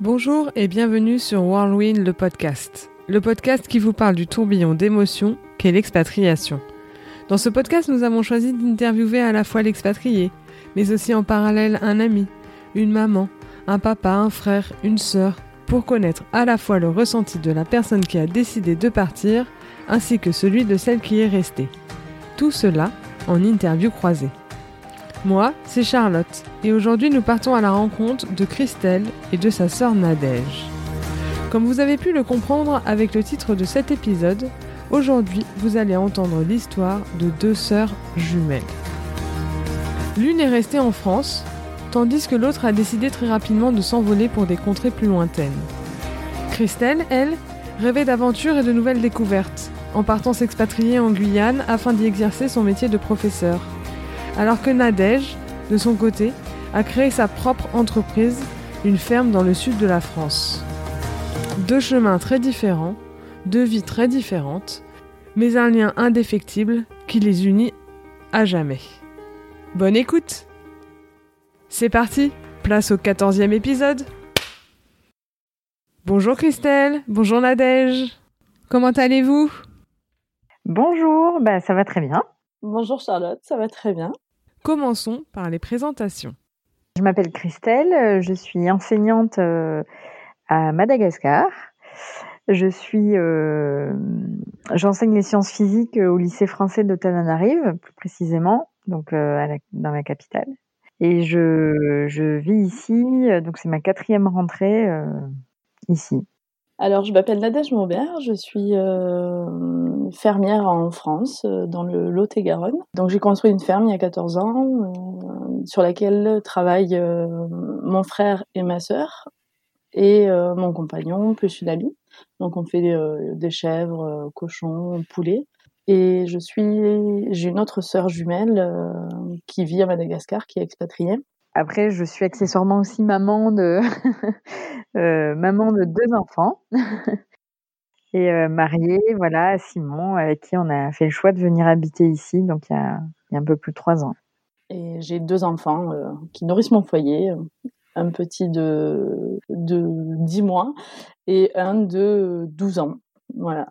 Bonjour et bienvenue sur Whirlwind le podcast, le podcast qui vous parle du tourbillon d'émotions qu'est l'expatriation. Dans ce podcast, nous avons choisi d'interviewer à la fois l'expatrié, mais aussi en parallèle un ami, une maman, un papa, un frère, une sœur, pour connaître à la fois le ressenti de la personne qui a décidé de partir, ainsi que celui de celle qui est restée. Tout cela en interview croisée. Moi, c'est Charlotte, et aujourd'hui nous partons à la rencontre de Christelle et de sa sœur Nadège. Comme vous avez pu le comprendre avec le titre de cet épisode, aujourd'hui vous allez entendre l'histoire de deux sœurs jumelles. L'une est restée en France, tandis que l'autre a décidé très rapidement de s'envoler pour des contrées plus lointaines. Christelle, elle, rêvait d'aventures et de nouvelles découvertes, en partant s'expatrier en Guyane afin d'y exercer son métier de professeur alors que Nadège, de son côté, a créé sa propre entreprise, une ferme dans le sud de la France. Deux chemins très différents, deux vies très différentes, mais un lien indéfectible qui les unit à jamais. Bonne écoute C'est parti, place au quatorzième épisode Bonjour Christelle, bonjour Nadège, comment allez-vous? Bonjour, bah ça va très bien. Bonjour Charlotte, ça va très bien. Commençons par les présentations. Je m'appelle Christelle, euh, je suis enseignante euh, à Madagascar. Je suis, euh, j'enseigne les sciences physiques au lycée français de Tananarive, plus précisément, donc dans la capitale. Et je, je vis ici, donc c'est ma quatrième rentrée ici. Alors, je m'appelle Nadège Maubert, je suis euh, fermière en France, euh, dans le Lot-et-Garonne. Donc, j'ai construit une ferme il y a 14 ans, euh, sur laquelle travaillent mon frère et ma sœur, et mon compagnon, plus une amie. Donc, on fait des chèvres, cochons, poulets. Et je suis, j'ai une autre sœur jumelle qui vit à Madagascar, qui est expatriée. Après, je suis accessoirement aussi maman de, euh, maman de deux enfants. et euh, mariée, voilà, à Simon, avec qui on a fait le choix de venir habiter ici, donc il y a, un peu plus de trois ans. Et j'ai deux enfants euh, qui nourrissent mon foyer, un petit de, de 10 mois et un de 12 ans. Voilà.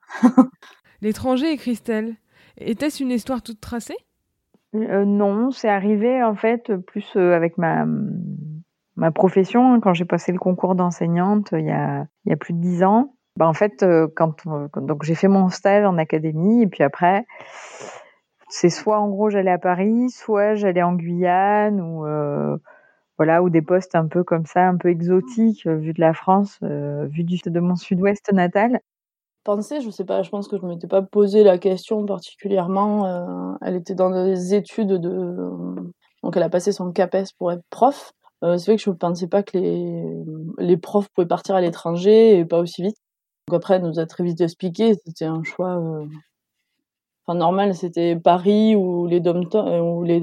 L'étranger et Christelle, était-ce une histoire toute tracée? Euh, non, c'est arrivé en fait plus euh, avec ma, ma profession. Quand j'ai passé le concours d'enseignante il y a, y a plus de dix ans, bah, en fait, euh, quand, donc j'ai fait mon stage en académie et puis après, c'est soit en gros j'allais à Paris, soit j'allais en Guyane ou voilà ou des postes un peu comme ça, un peu exotiques vu de la France, vu du, de mon sud-ouest natal penser, je sais pas, je pense que je m'étais pas posé la question particulièrement. Euh, elle était dans des études de, donc elle a passé son CAPES pour être prof. Euh, c'est vrai que je ne pensais pas que les, les profs pouvaient partir à l'étranger et pas aussi vite. Donc après, elle nous a très vite expliqué, c'était un choix. Euh, enfin normal, c'était Paris ou les dom ou les,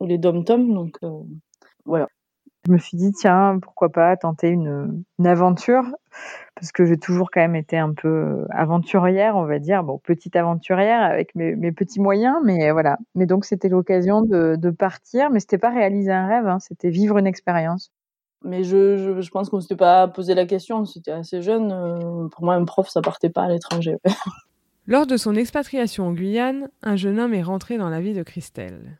les dom donc voilà. Je me suis dit tiens pourquoi pas tenter une, une aventure? Parce que j'ai toujours quand même été un peu euh, aventurière, on va dire, bon, petite aventurière avec mes, petits moyens, mais voilà. Mais donc c'était l'occasion de, partir, mais c'était pas réaliser un rêve, hein, c'était vivre une expérience. Mais je, je, pense qu'on s'était pas posé la question, c'était assez jeune. Euh, pour moi, un prof, ça partait pas à l'étranger. Lors de son expatriation en Guyane, un jeune homme est rentré dans la vie de Christelle.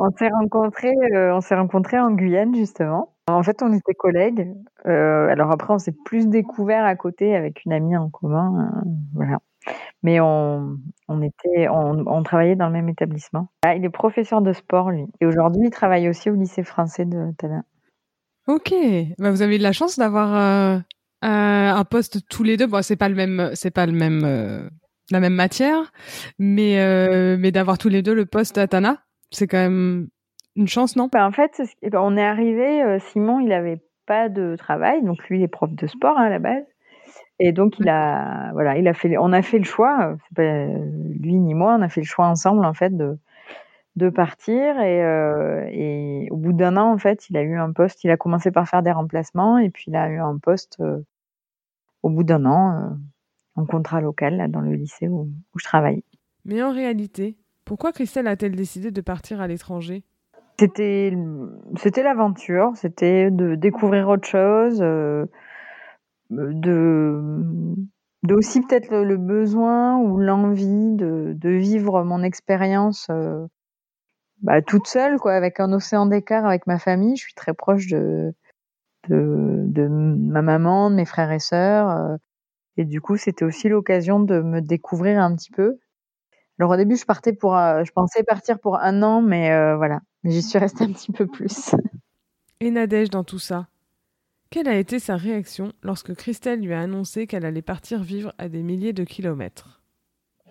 On s'est rencontrés, euh, on s'est rencontrés en Guyane justement. En fait, on était collègues. Euh, alors après, on s'est plus découvert à côté avec une amie en commun, euh, voilà. Mais on, on était, on, travaillait dans le même établissement. Ah, il est professeur de sport lui, et aujourd'hui, il travaille aussi au lycée français de Tada. Ok, bah, vous avez de la chance d'avoir un poste tous les deux. Bon, c'est pas le même, c'est pas le même, la même matière, mais mais d'avoir tous les deux le poste à Tana. C'est quand même une chance, non? Bah, En fait, on est arrivé, euh, Simon, il n'avait pas de travail, donc lui, il est prof de sport hein, à la base. Et donc, il a, voilà, il a fait, on a fait le choix, pas lui ni moi, on a fait le choix ensemble, en fait, de, de partir. Et, euh, et au bout d'un an, en fait, il a eu un poste, il a commencé par faire des remplacements, et puis il a eu un poste euh, au bout d'un an en contrat local, là, dans le lycée où, où je travaille. Mais en réalité, pourquoi Christelle a-t-elle décidé de partir à l'étranger? C'était, l'aventure, c'était de découvrir autre chose, euh, de, aussi peut-être le, besoin ou l'envie de, vivre mon expérience euh, bah, toute seule, quoi, avec un océan d'écart avec ma famille. Je suis très proche de, de, de ma maman, de mes frères et sœurs. Euh, et du coup, c'était aussi l'occasion de me découvrir un petit peu. Alors au début, je partais pour, je pensais partir pour un an, mais voilà, mais j'y suis restée un petit peu plus. Et Nadège dans tout ça? Quelle a été sa réaction lorsque Christelle lui a annoncé qu'elle allait partir vivre à des milliers de kilomètres?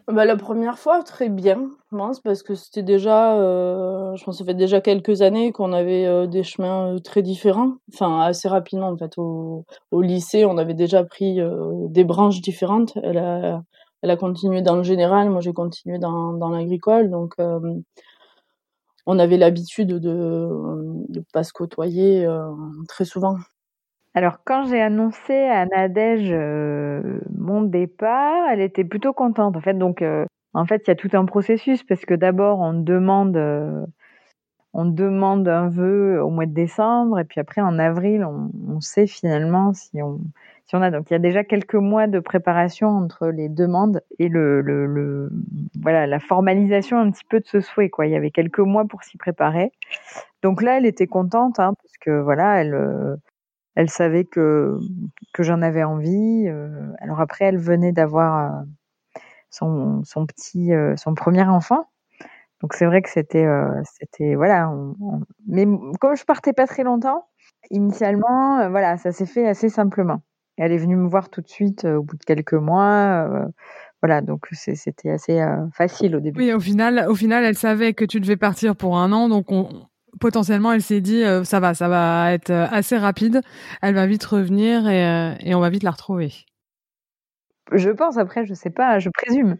Bah, la première fois, très bien, je pense, parce que c'était déjà, euh, je pense, ça fait déjà quelques années qu'on avait euh, des chemins euh, très différents. Enfin, assez rapidement, en fait. Au, au lycée, on avait déjà pris des branches différentes. Elle a, elle a continué dans le général, moi j'ai continué dans, dans l'agricole, donc on avait l'habitude de ne pas se côtoyer euh, très souvent. Alors quand j'ai annoncé à Nadège euh, mon départ, elle était plutôt contente. En fait, donc euh, en fait, il y a tout un processus parce que d'abord on demande on demande un vœu au mois de décembre et puis après en avril on sait finalement si on donc il y a déjà quelques mois de préparation entre les demandes et le, voilà la formalisation un petit peu de ce souhait quoi. Il y avait quelques mois pour s'y préparer. Donc là, elle était contente hein, parce que voilà, elle euh, elle savait que que j'en avais envie. Euh. alors après, elle venait d'avoir euh, son son petit son premier enfant. Donc c'est vrai que c'était c'était voilà. mais comme je partais pas très longtemps, initialement, voilà, ça s'est fait assez simplement elle est venue me voir tout de suite au bout de quelques mois. voilà, donc c'était assez facile au début. Oui, au final, au final, elle savait que tu devais partir pour un an, donc potentiellement, elle s'est dit ça va, ça va être assez rapide. Elle va vite revenir et, on va vite la retrouver. Je pense après, je sais pas, je présume,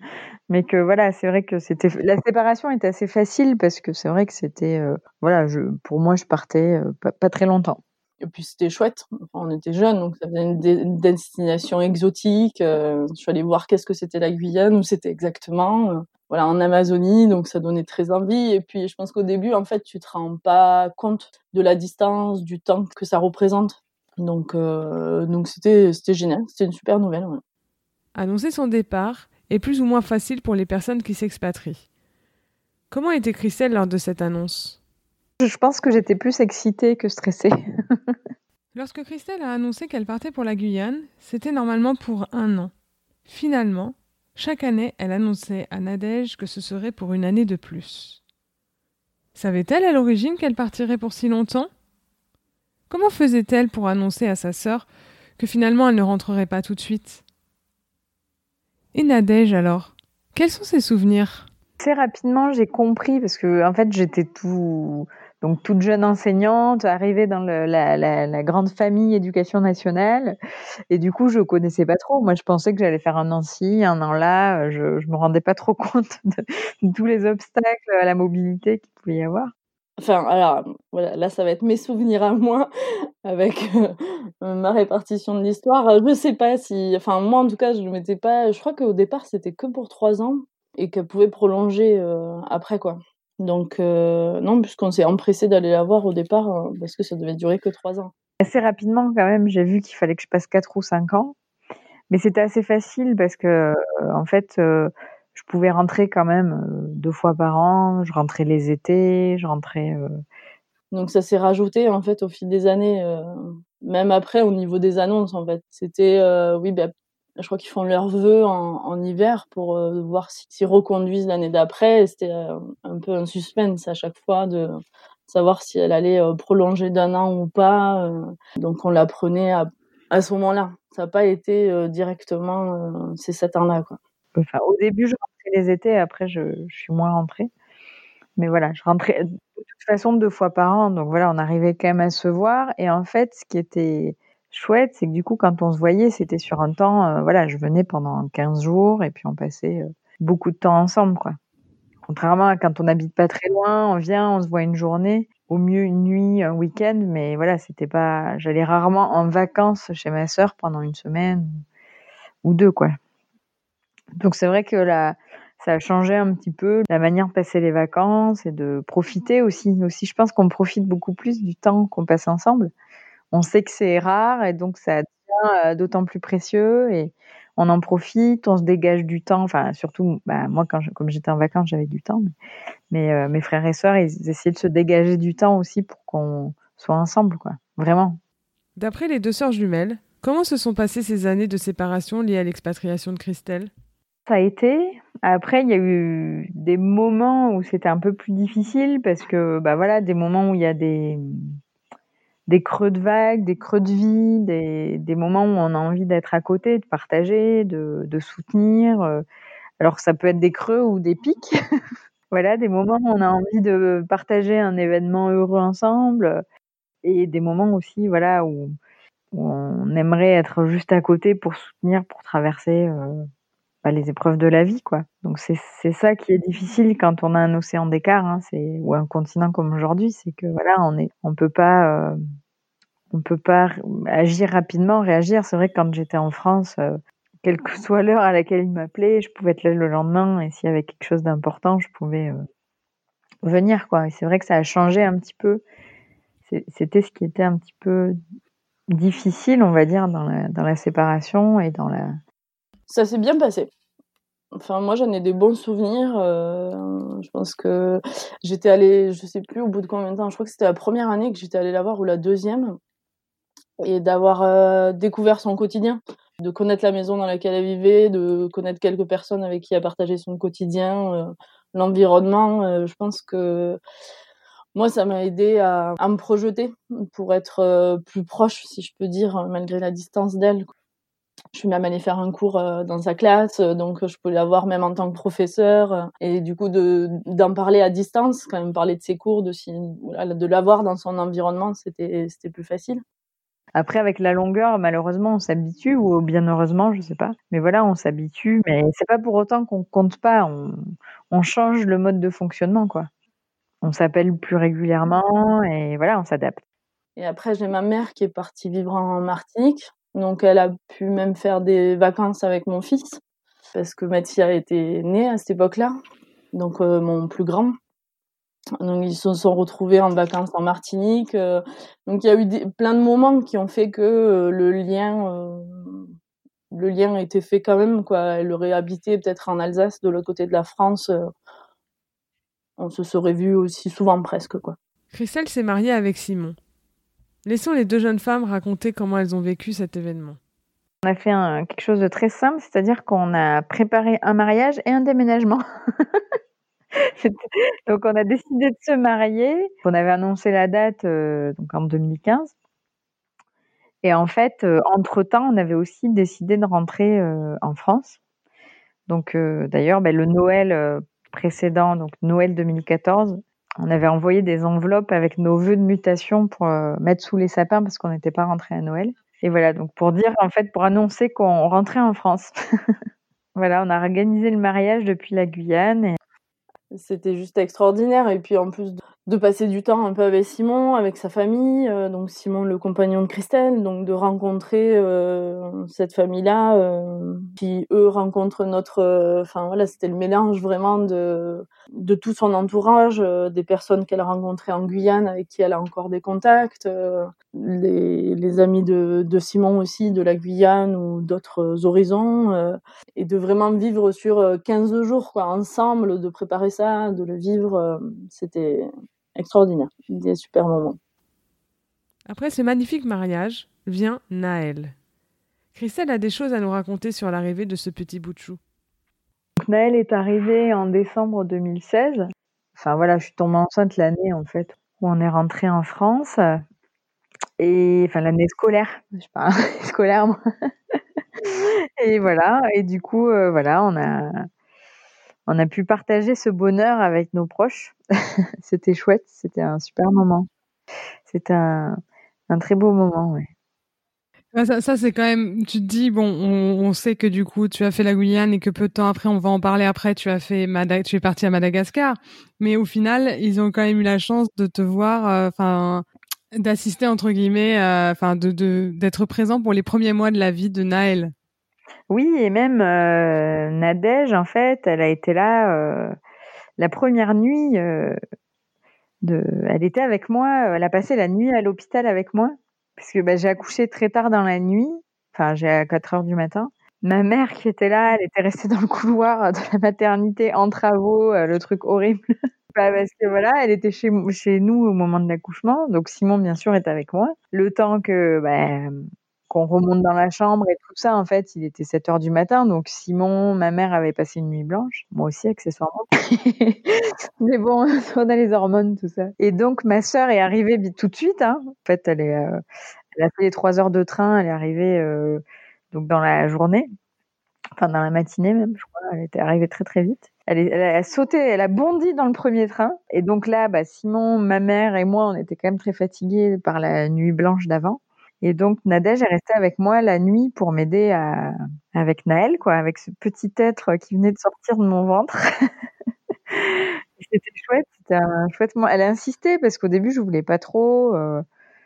mais que voilà, c'est vrai que c'était la séparation était assez facile parce que c'est vrai que c'était voilà, je pour moi je partais pas très longtemps. Et puis c'était chouette. on était jeunes, donc ça faisait une, destination exotique. Euh, je suis allée voir qu'est-ce que c'était la Guyane, où c'était exactement. Euh, voilà, en Amazonie, donc ça donnait très envie. Et puis je pense qu'au début, en fait, tu te rends pas compte de la distance, du temps que ça représente. Donc euh, donc c'était c'était génial. C'était une super nouvelle. Annoncer son départ est plus ou moins facile pour les personnes qui s'expatrient. Comment était Christelle lors de cette annonce? Je pense que j'étais plus excitée que stressée. Lorsque Christelle a annoncé qu'elle partait pour la Guyane, c'était normalement pour un an. Finalement, chaque année, elle annonçait à Nadège que ce serait pour une année de plus. Savait-elle à l'origine qu'elle partirait pour si longtemps? Comment faisait-elle pour annoncer à sa sœur que finalement elle ne rentrerait pas tout de suite? Et Nadège alors Quels sont ses souvenirs? Très rapidement, j'ai compris parce que en fait, j'étais tout donc toute jeune enseignante, arrivée dans la, grande famille éducation nationale, et du coup je connaissais pas trop. Moi je pensais que j'allais faire un an ci, un an là. Je, je me rendais pas trop compte de, tous les obstacles à la mobilité qu'il pouvait y avoir. Enfin, alors, là, ça va être mes souvenirs à moi, avec euh, ma répartition de l'histoire. Je sais pas si, enfin, moi, en tout cas, je ne m'étais pas, je crois qu'au départ, c'était que pour trois ans, et qu'elle pouvait prolonger euh, après, quoi. Donc, euh, non, puisqu'on s'est empressé d'aller la voir au départ, euh, parce que ça devait durer que trois ans. Assez rapidement, quand même, j'ai vu qu'il fallait que je passe quatre ou cinq ans. Mais c'était assez facile parce que, euh, en fait, je pouvais rentrer quand même deux fois par an. Je rentrais les étés, je rentrais. Donc, ça s'est rajouté, en fait, au fil des années, même après, au niveau des annonces, en fait. C'était, oui, ben, je crois qu'ils font leurs vœux en, hiver pour euh, voir s'ils reconduisent l'année d'après. C'était euh, un peu un suspense à chaque fois de savoir si elle allait euh, prolonger d'un an ou pas. donc on l'apprenait à, à ce moment-là. Ça n'a pas été directement ces sept ans-là. Au début, je rentrais les étés, après, je suis moins rentrée. Mais voilà, je rentrais de toute façon deux fois par an. Donc voilà, on arrivait quand même à se voir. Et en fait, ce qui était chouette, c'est que du coup, quand on se voyait, c'était sur un temps, euh, voilà, je venais pendant 15 jours et puis on passait euh, beaucoup de temps ensemble, quoi. Contrairement à quand on n'habite pas très loin, on vient, on se voit une journée, au mieux une nuit, un week-end, mais voilà, c'était pas, j'allais rarement en vacances chez ma sœur pendant une semaine ou deux, quoi. Donc c'est vrai que la, ça a changé un petit peu la manière de passer les vacances et de profiter aussi. Aussi, je pense qu'on profite beaucoup plus du temps qu'on passe ensemble. On sait que c'est rare et donc ça devient d'autant plus précieux et on en profite, on se dégage du temps. Enfin, surtout, bah, moi, quand comme j'étais en vacances, j'avais du temps. Mais, mes frères et sœurs, ils essayaient de se dégager du temps aussi pour qu'on soit ensemble, quoi. Vraiment. D'après les deux sœurs jumelles, comment se sont passées ces années de séparation liées à l'expatriation de Christelle? Ça a été. Après, il y a eu des moments où c'était un peu plus difficile parce que, bah voilà, des moments où il y a des, des creux de vagues, des creux de vie, des, des moments où on a envie d'être à côté, de partager, de, de soutenir. Euh. Alors, ça peut être des creux ou des pics. voilà, des moments où on a envie de partager un événement heureux ensemble et des moments aussi, voilà, où, on aimerait être juste à côté pour soutenir, pour traverser euh, les épreuves de la vie, quoi. Donc c'est ça qui est difficile quand on a un océan d'écart, hein, ou un continent comme aujourd'hui, c'est que voilà, on est, on peut pas, euh, on peut pas agir rapidement, réagir. C'est vrai que quand j'étais en France, euh, quelle que soit l'heure à laquelle il m'appelait, je pouvais être là le lendemain et s'il y avait quelque chose d'important, je pouvais venir, quoi. Et c'est vrai que ça a changé un petit peu c'était ce qui était un petit peu difficile, on va dire, dans la, dans la séparation et dans la. Ça s'est bien passé. Enfin, moi, j'en ai des bons souvenirs. Euh, je pense que j'étais allée, je sais plus au bout de combien de temps, je crois que c'était la première année que j'étais allée la voir ou la deuxième. Et d'avoir euh, découvert son quotidien, de connaître la maison dans laquelle elle vivait, de connaître quelques personnes avec qui elle partageait son quotidien, euh, l'environnement. je pense que moi, ça m'a aidé à, me projeter pour être plus proche, si je peux dire, malgré la distance d'elle. Je suis même allée faire un cours euh, dans sa classe, donc je peux la voir même en tant que professeur. Et du coup, de d'en parler à distance, quand même parler de ses cours, de, de la voir dans son environnement, c'était c'était plus facile. Après, avec la longueur, malheureusement, on s'habitue, ou bien heureusement, je sais pas. Mais voilà, on s'habitue. Mais c'est pas pour autant qu'on compte pas. On, on change le mode de fonctionnement, quoi on s'appelle plus régulièrement et voilà, on s'adapte. Et après, j'ai ma mère qui est partie vivre en Martinique. Donc, elle a pu même faire des vacances avec mon fils parce que Mathia était né à cette époque-là. Donc, euh, mon plus grand. Donc, ils se sont retrouvés en vacances en Martinique. Euh. donc, il y a eu plein de moments qui ont fait que euh, le lien, le lien était fait quand même. Quoi. Elle aurait habité peut-être en Alsace, de l'autre côté de la France on se serait vu aussi souvent presque quoi. Christelle s'est mariée avec Simon. Laissons les deux jeunes femmes raconter comment elles ont vécu cet événement. On a fait quelque chose de très simple, c'est-à-dire qu'on a préparé un mariage et un déménagement. donc on a décidé de se marier. On avait annoncé la date euh, donc en 2015. Et en fait, euh, entre-temps, on avait aussi décidé de rentrer euh, en France. Donc d'ailleurs, ben, le Noël précédent, donc Noël 2014, on avait envoyé des enveloppes avec nos vœux de mutation pour euh, mettre sous les sapins parce qu'on n'était pas rentré à Noël. Et voilà, donc pour dire, en fait, pour annoncer qu'on rentrait en France. voilà, on a organisé le mariage depuis la Guyane. C'était juste extraordinaire. Et puis en plus de passer du temps un peu avec Simon, avec sa famille, euh, donc Simon le compagnon de Christelle, donc de rencontrer euh, cette famille-là, euh, qui eux rencontrent notre, euh, enfin voilà, c'était le mélange vraiment de de tout son entourage, des personnes qu'elle a rencontrées en Guyane avec qui elle a encore des contacts, les, les amis de, de Simon aussi de la Guyane ou d'autres horizons, et de vraiment vivre sur 15 jours quoi ensemble, de préparer ça, de le vivre, c'était extraordinaire, des super moments. Après ce magnifique mariage vient Naël. Christelle a des choses à nous raconter sur l'arrivée de ce petit bout de chou. Naël est arrivé en décembre 2016. Enfin voilà, je suis tombée enceinte l'année en fait où on est rentré en France. Et enfin l'année scolaire, je sais pas, scolaire moi. et voilà, et du coup euh, voilà, on a on a pu partager ce bonheur avec nos proches. c'était chouette, c'était un super moment. C'était un, très beau moment, ouais. Ça, c'est quand même. Tu te dis bon, on, sait que du coup tu as fait la Guyane et que peu de temps après, on va en parler après. Tu as fait tu es parti à Madagascar, mais au final, ils ont quand même eu la chance de te voir, euh, enfin, d'assister entre guillemets, euh, enfin, de d'être présent pour les premiers mois de la vie de Naël. Oui, et même euh, Nadège, en fait, elle a été là euh, la première nuit. Euh, elle était avec moi. Elle a passé la nuit à l'hôpital avec moi, parce que bah, j'ai accouché très tard dans la nuit. Enfin, j'ai à 4 heures du matin. Ma mère qui était là, elle était restée dans le couloir de la maternité en travaux, le truc horrible. Bah, parce que voilà, elle était chez, chez nous au moment de l'accouchement. Donc Simon, bien sûr, est avec moi. Le temps que bah, qu'on remonte dans la chambre et tout ça, en fait, il était 7 heures du matin. Donc Simon, ma mère avait passé une nuit blanche. Moi aussi, accessoirement. Mais bon, on a les hormones, tout ça. Et donc ma sœur est arrivée tout de suite. Hein. En fait, elle, est, euh, elle a fait les 3 heures de train. Elle est arrivée euh, donc dans la journée. Enfin, dans la matinée même, je crois. Elle était arrivée très très vite. Elle, elle, a sauté, elle a bondi dans le premier train. Et donc là, bah, Simon, ma mère et moi, on était quand même très fatigués par la nuit blanche d'avant. Et donc Nadège est restée avec moi la nuit pour m'aider à avec Naël, quoi, avec ce petit être qui venait de sortir de mon ventre. c'était chouette, c'était un chouette moment. Elle a insisté parce qu'au début je voulais pas trop. Euh,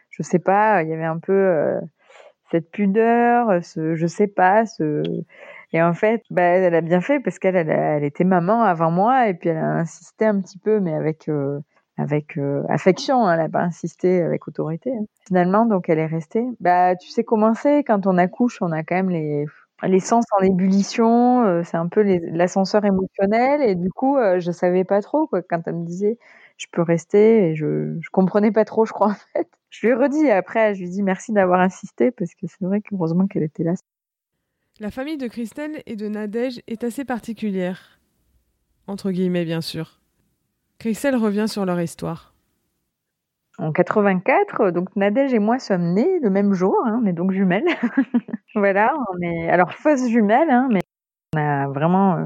je sais pas, il y avait un peu euh, cette pudeur, ce je sais pas, ce et en fait, bah, elle a bien fait parce qu'elle elle, était maman avant moi et puis elle a insisté un petit peu, mais avec euh, avec euh, affection, hein, elle n'a pas insisté avec autorité. Hein. Finalement, donc elle est restée. Bah, tu sais comment c'est quand on accouche, on a quand même les les sens en ébullition, euh, c'est un peu l'ascenseur émotionnel et du coup, euh, je savais pas trop quoi quand elle me disait je peux rester je je comprenais pas trop, je crois en fait. Je lui ai redit après, je lui dit merci d'avoir insisté parce que c'est vrai qu'heureusement qu'elle était là. La famille de Christelle et de Nadège est assez particulière. Entre guillemets, bien sûr. Christelle revient sur leur histoire. En 84, donc Nadège et moi sommes nés le même jour, hein, on est donc jumelles. voilà, on est alors fausses jumelles, hein, mais on a vraiment euh,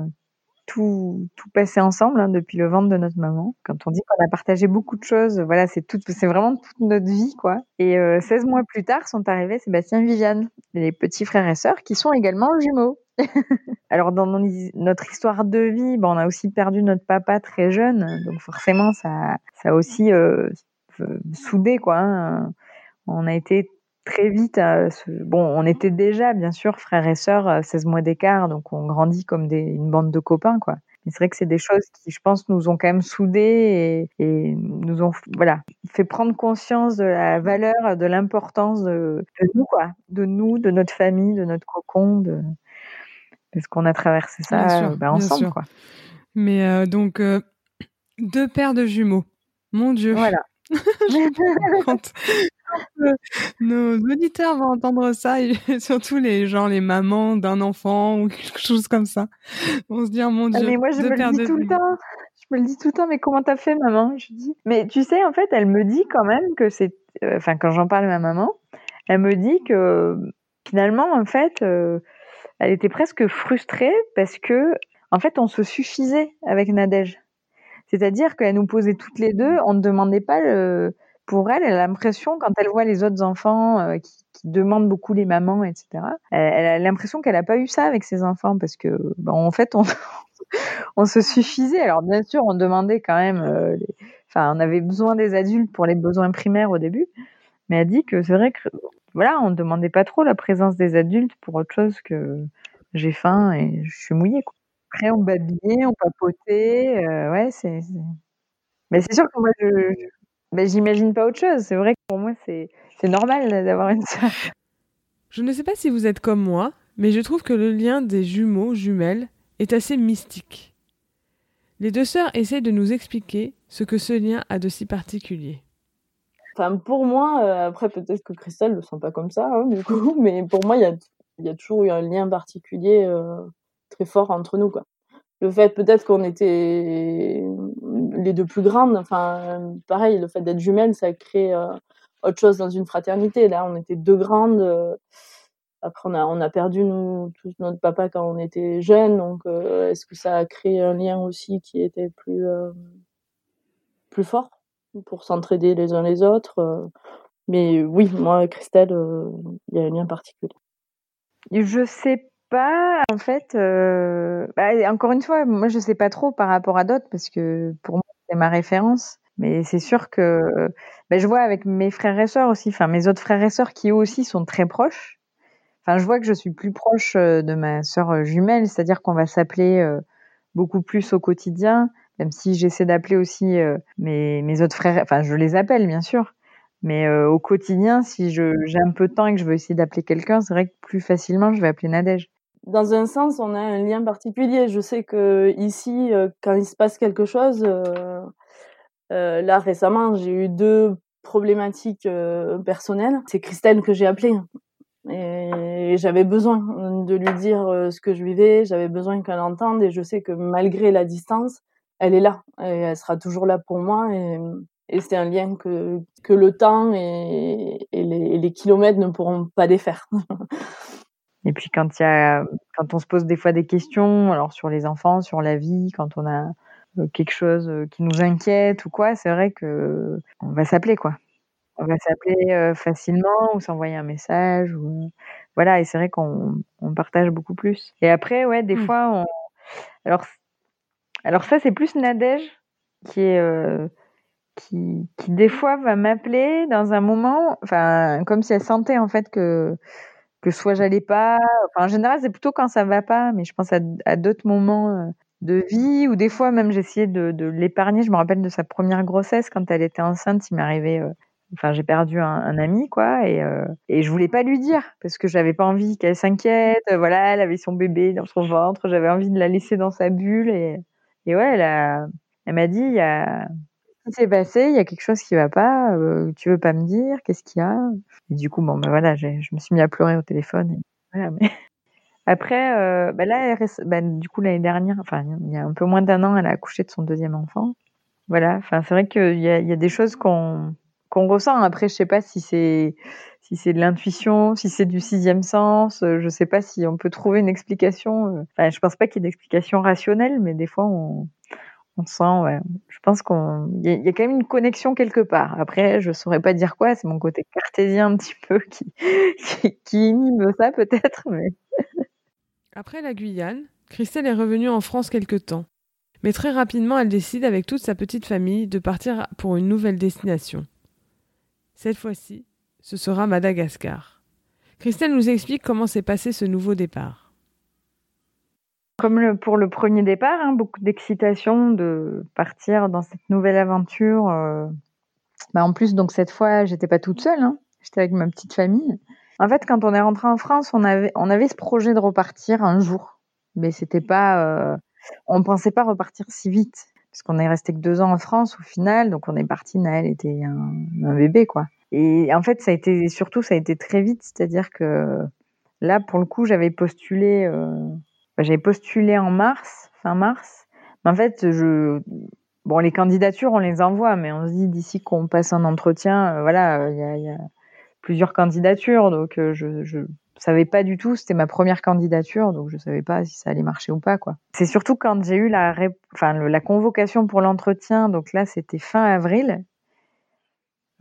tout, tout passé ensemble hein, depuis le ventre de notre maman. Quand on dit qu'on a partagé beaucoup de choses, voilà, c'est tout, c'est vraiment toute notre vie, quoi. Et 16 euh, mois plus tard sont arrivés Sébastien et Viviane, les petits frères et sœurs qui sont également jumeaux. Alors dans notre histoire de vie, bon, on a aussi perdu notre papa très jeune, donc forcément ça, ça a aussi euh, soudé quoi. Hein. On a été très vite, bon, on était déjà bien sûr frères et sœurs, 16 mois d'écart, donc on grandit comme une bande de copains quoi. Mais c'est vrai que c'est des choses qui, je pense, nous ont quand même soudés et, et, nous ont, voilà, fait prendre conscience de la valeur, de l'importance de, de, nous, quoi, de nous, de notre famille, de notre cocon, de, parce qu'on a traversé ça bah, ensemble. Quoi. Mais euh, donc, euh, deux paires de jumeaux. Mon Dieu. Voilà. quand, euh, nos auditeurs vont entendre ça, et surtout les gens, les mamans d'un enfant ou quelque chose comme ça, vont se dire mon ah, Dieu. mais moi, je me le dis tout le temps. Je me le dis tout le temps, mais comment t'as fait, maman? Je dis. Mais tu sais, en fait, elle me dit quand même que c'est. Enfin, quand j'en parle à ma maman, elle me dit que finalement, en fait elle était presque frustrée parce que, en fait, on se suffisait avec Nadège. C'est-à-dire qu'elle nous posait toutes les deux, on ne demandait pas pour elle, elle a l'impression, quand elle voit les autres enfants euh, qui, demandent beaucoup les mamans, etc., elle, elle a l'impression qu'elle n'a pas eu ça avec ses enfants parce que, ben, en fait, on, se suffisait. Alors, bien sûr, on demandait quand même, euh, enfin, on avait besoin des adultes pour les besoins primaires au début, mais elle dit que c'est vrai que voilà, on ne demandait pas trop la présence des adultes pour autre chose que j'ai faim et je suis mouillée. Quoi. Après, on babillait, on papotait. Euh, ouais, c'est. Mais c'est sûr que moi, je, ben, j'imagine pas autre chose. C'est vrai que pour moi, c'est, c'est normal d'avoir une sœur. Je ne sais pas si vous êtes comme moi, mais je trouve que le lien des jumeaux, jumelles, est assez mystique. Les deux sœurs essayent de nous expliquer ce que ce lien a de si particulier. Enfin, pour moi, euh, après peut-être que Christelle le sent pas comme ça, hein, du coup, mais pour moi, il y a, y a toujours eu un lien particulier euh, très fort entre nous, quoi. Le fait peut-être qu'on était les deux plus grandes, enfin, pareil, le fait d'être jumelles, ça crée euh, autre chose dans une fraternité. Là, on était deux grandes. après, on a, on a perdu nous, tout notre papa quand on était jeunes, donc est-ce que ça a créé un lien aussi qui était plus plus fort? Pour s'entraider les uns les autres. Euh. Mais oui, moi, Christelle, euh, il y a un lien particulier. Je sais pas, en fait. Euh, bah, encore une fois, moi, je sais pas trop par rapport à d'autres parce que pour moi, c'est ma référence. Mais c'est sûr que bah, je vois avec mes frères et sœurs aussi, enfin mes autres frères et sœurs qui eux aussi sont très proches. Enfin, je vois que je suis plus proche de ma sœur jumelle, c'est-à-dire qu'on va s'appeler beaucoup plus au quotidien, même si j'essaie d'appeler aussi mes, mes autres frères. Enfin, je les appelle bien sûr, mais au quotidien, si j'ai un peu de temps et que je veux essayer d'appeler quelqu'un, c'est vrai que plus facilement, je vais appeler Nadège dans un sens, on a un lien particulier. Je sais que ici, euh, quand il se passe quelque chose, euh, euh, là récemment, j'ai eu deux problématiques personnelles. C'est Christelle que j'ai appelée et j'avais besoin de lui dire ce que je vivais. J'avais besoin qu'elle entende et je sais que malgré la distance, elle est là et elle sera toujours là pour moi et, et c'est un lien que que le temps et, et les, les kilomètres ne pourront pas défaire. Et puis quand y a, quand on se pose des fois des questions, alors sur les enfants, sur la vie, quand on a euh, quelque chose euh, qui nous inquiète ou quoi, c'est vrai que on va s'appeler quoi. On va s'appeler euh, facilement ou s'envoyer un message ou voilà. Et c'est vrai qu'on on partage beaucoup plus. Et après, ouais, des mmh. fois, on... alors alors ça c'est plus Nadège qui est qui, qui des fois va m'appeler dans un moment, enfin comme si elle sentait en fait que que soit j'allais pas. En général, c'est plutôt quand ça va pas, mais je pense à, à d'autres moments euh, de vie ou des fois même j'essayais de, de l'épargner. Je me rappelle de sa première grossesse quand elle était enceinte, il m'arrivait. Euh, enfin, j'ai perdu un, un, ami, quoi, et, euh, et je voulais pas lui dire parce que j'avais pas envie qu'elle s'inquiète. Voilà, elle avait son bébé dans son ventre, j'avais envie de la laisser dans sa bulle, et, et ouais, elle m'a dit, il y a, s'est passé Il y a quelque chose qui va pas euh, Tu veux pas me dire Qu'est-ce qu'il y a? Et du coup, bon, ben voilà, je me suis mis à pleurer au téléphone. Après, euh, ben là, ben, du coup, l'année dernière, enfin, il y a un peu moins d'un an, elle a accouché de son deuxième enfant. Voilà, enfin, c'est vrai qu'il y a, des choses qu'on ressent. Après, je sais pas si c'est si c'est de l'intuition, si c'est du sixième sens. Euh, je sais pas si on peut trouver une explication. Euh, enfin, je pense pas qu'il y ait d'explication rationnelle, mais des fois, on sent. Je pense qu'on, il y, a quand même une connexion quelque part. Après, je saurais pas dire quoi. C'est mon côté cartésien un petit peu qui, qui, inhibe ça peut-être. Après la Guyane, Christelle est revenue en France quelque temps. Mais très rapidement, elle décide avec toute sa petite famille de partir pour une nouvelle destination. Cette fois-ci, ce sera Madagascar. Christelle nous explique comment s'est passé ce nouveau départ. Comme pour le premier départ, hein, beaucoup d'excitation de partir dans cette nouvelle aventure. Euh. Bah en plus, donc cette fois, j'étais pas toute seule, hein. j'étais avec ma petite famille. En fait, quand on est rentré en France, on avait, on avait ce projet de repartir un jour, mais c'était pas, euh, on pensait pas repartir si vite, parce qu'on est resté que deux ans en France au final, donc on est parti. Naël était un, un bébé, quoi. Et en fait, ça a été surtout, ça a été très vite, c'est-à-dire que là, pour le coup, j'avais postulé. Euh, bah, j'avais postulé en mars, fin mars. Mais en fait, bon, les candidatures, on les envoie, mais on se dit d'ici qu'on passe un entretien, euh, voilà, il y a, plusieurs candidatures, donc euh, je, je savais pas du tout. C'était ma première candidature, donc je savais pas si ça allait marcher ou pas. C'est surtout quand j'ai eu la convocation pour l'entretien, donc là, c'était fin avril.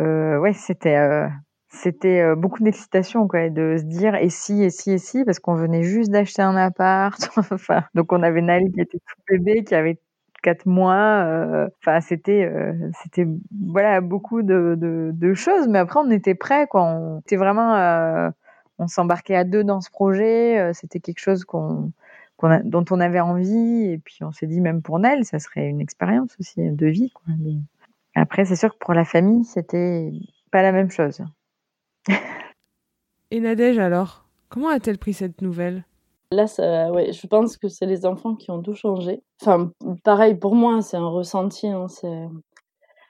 Euh, ouais, c'était euh, c'était euh, beaucoup d'excitation quoi de se dire et si et si et si parce qu'on venait juste d'acheter un appart. Enfin donc on avait Nali qui était tout bébé qui avait quatre mois enfin c'était euh, c'était voilà beaucoup de, de, de, choses mais après on était prêt quoi. On était vraiment euh, on s'embarquait à deux dans ce projet c'était quelque chose qu'on qu'on dont on avait envie et puis on s'est dit même pour Nel ça serait une expérience aussi de vie quoi après c'est sûr que pour la famille c'était pas la même chose et Nadège alors Comment a-t-elle pris cette nouvelle? Là, ça, ouais, je pense que c'est les enfants qui ont tout changé. Enfin, pareil pour moi, c'est un ressenti. Hein, c'est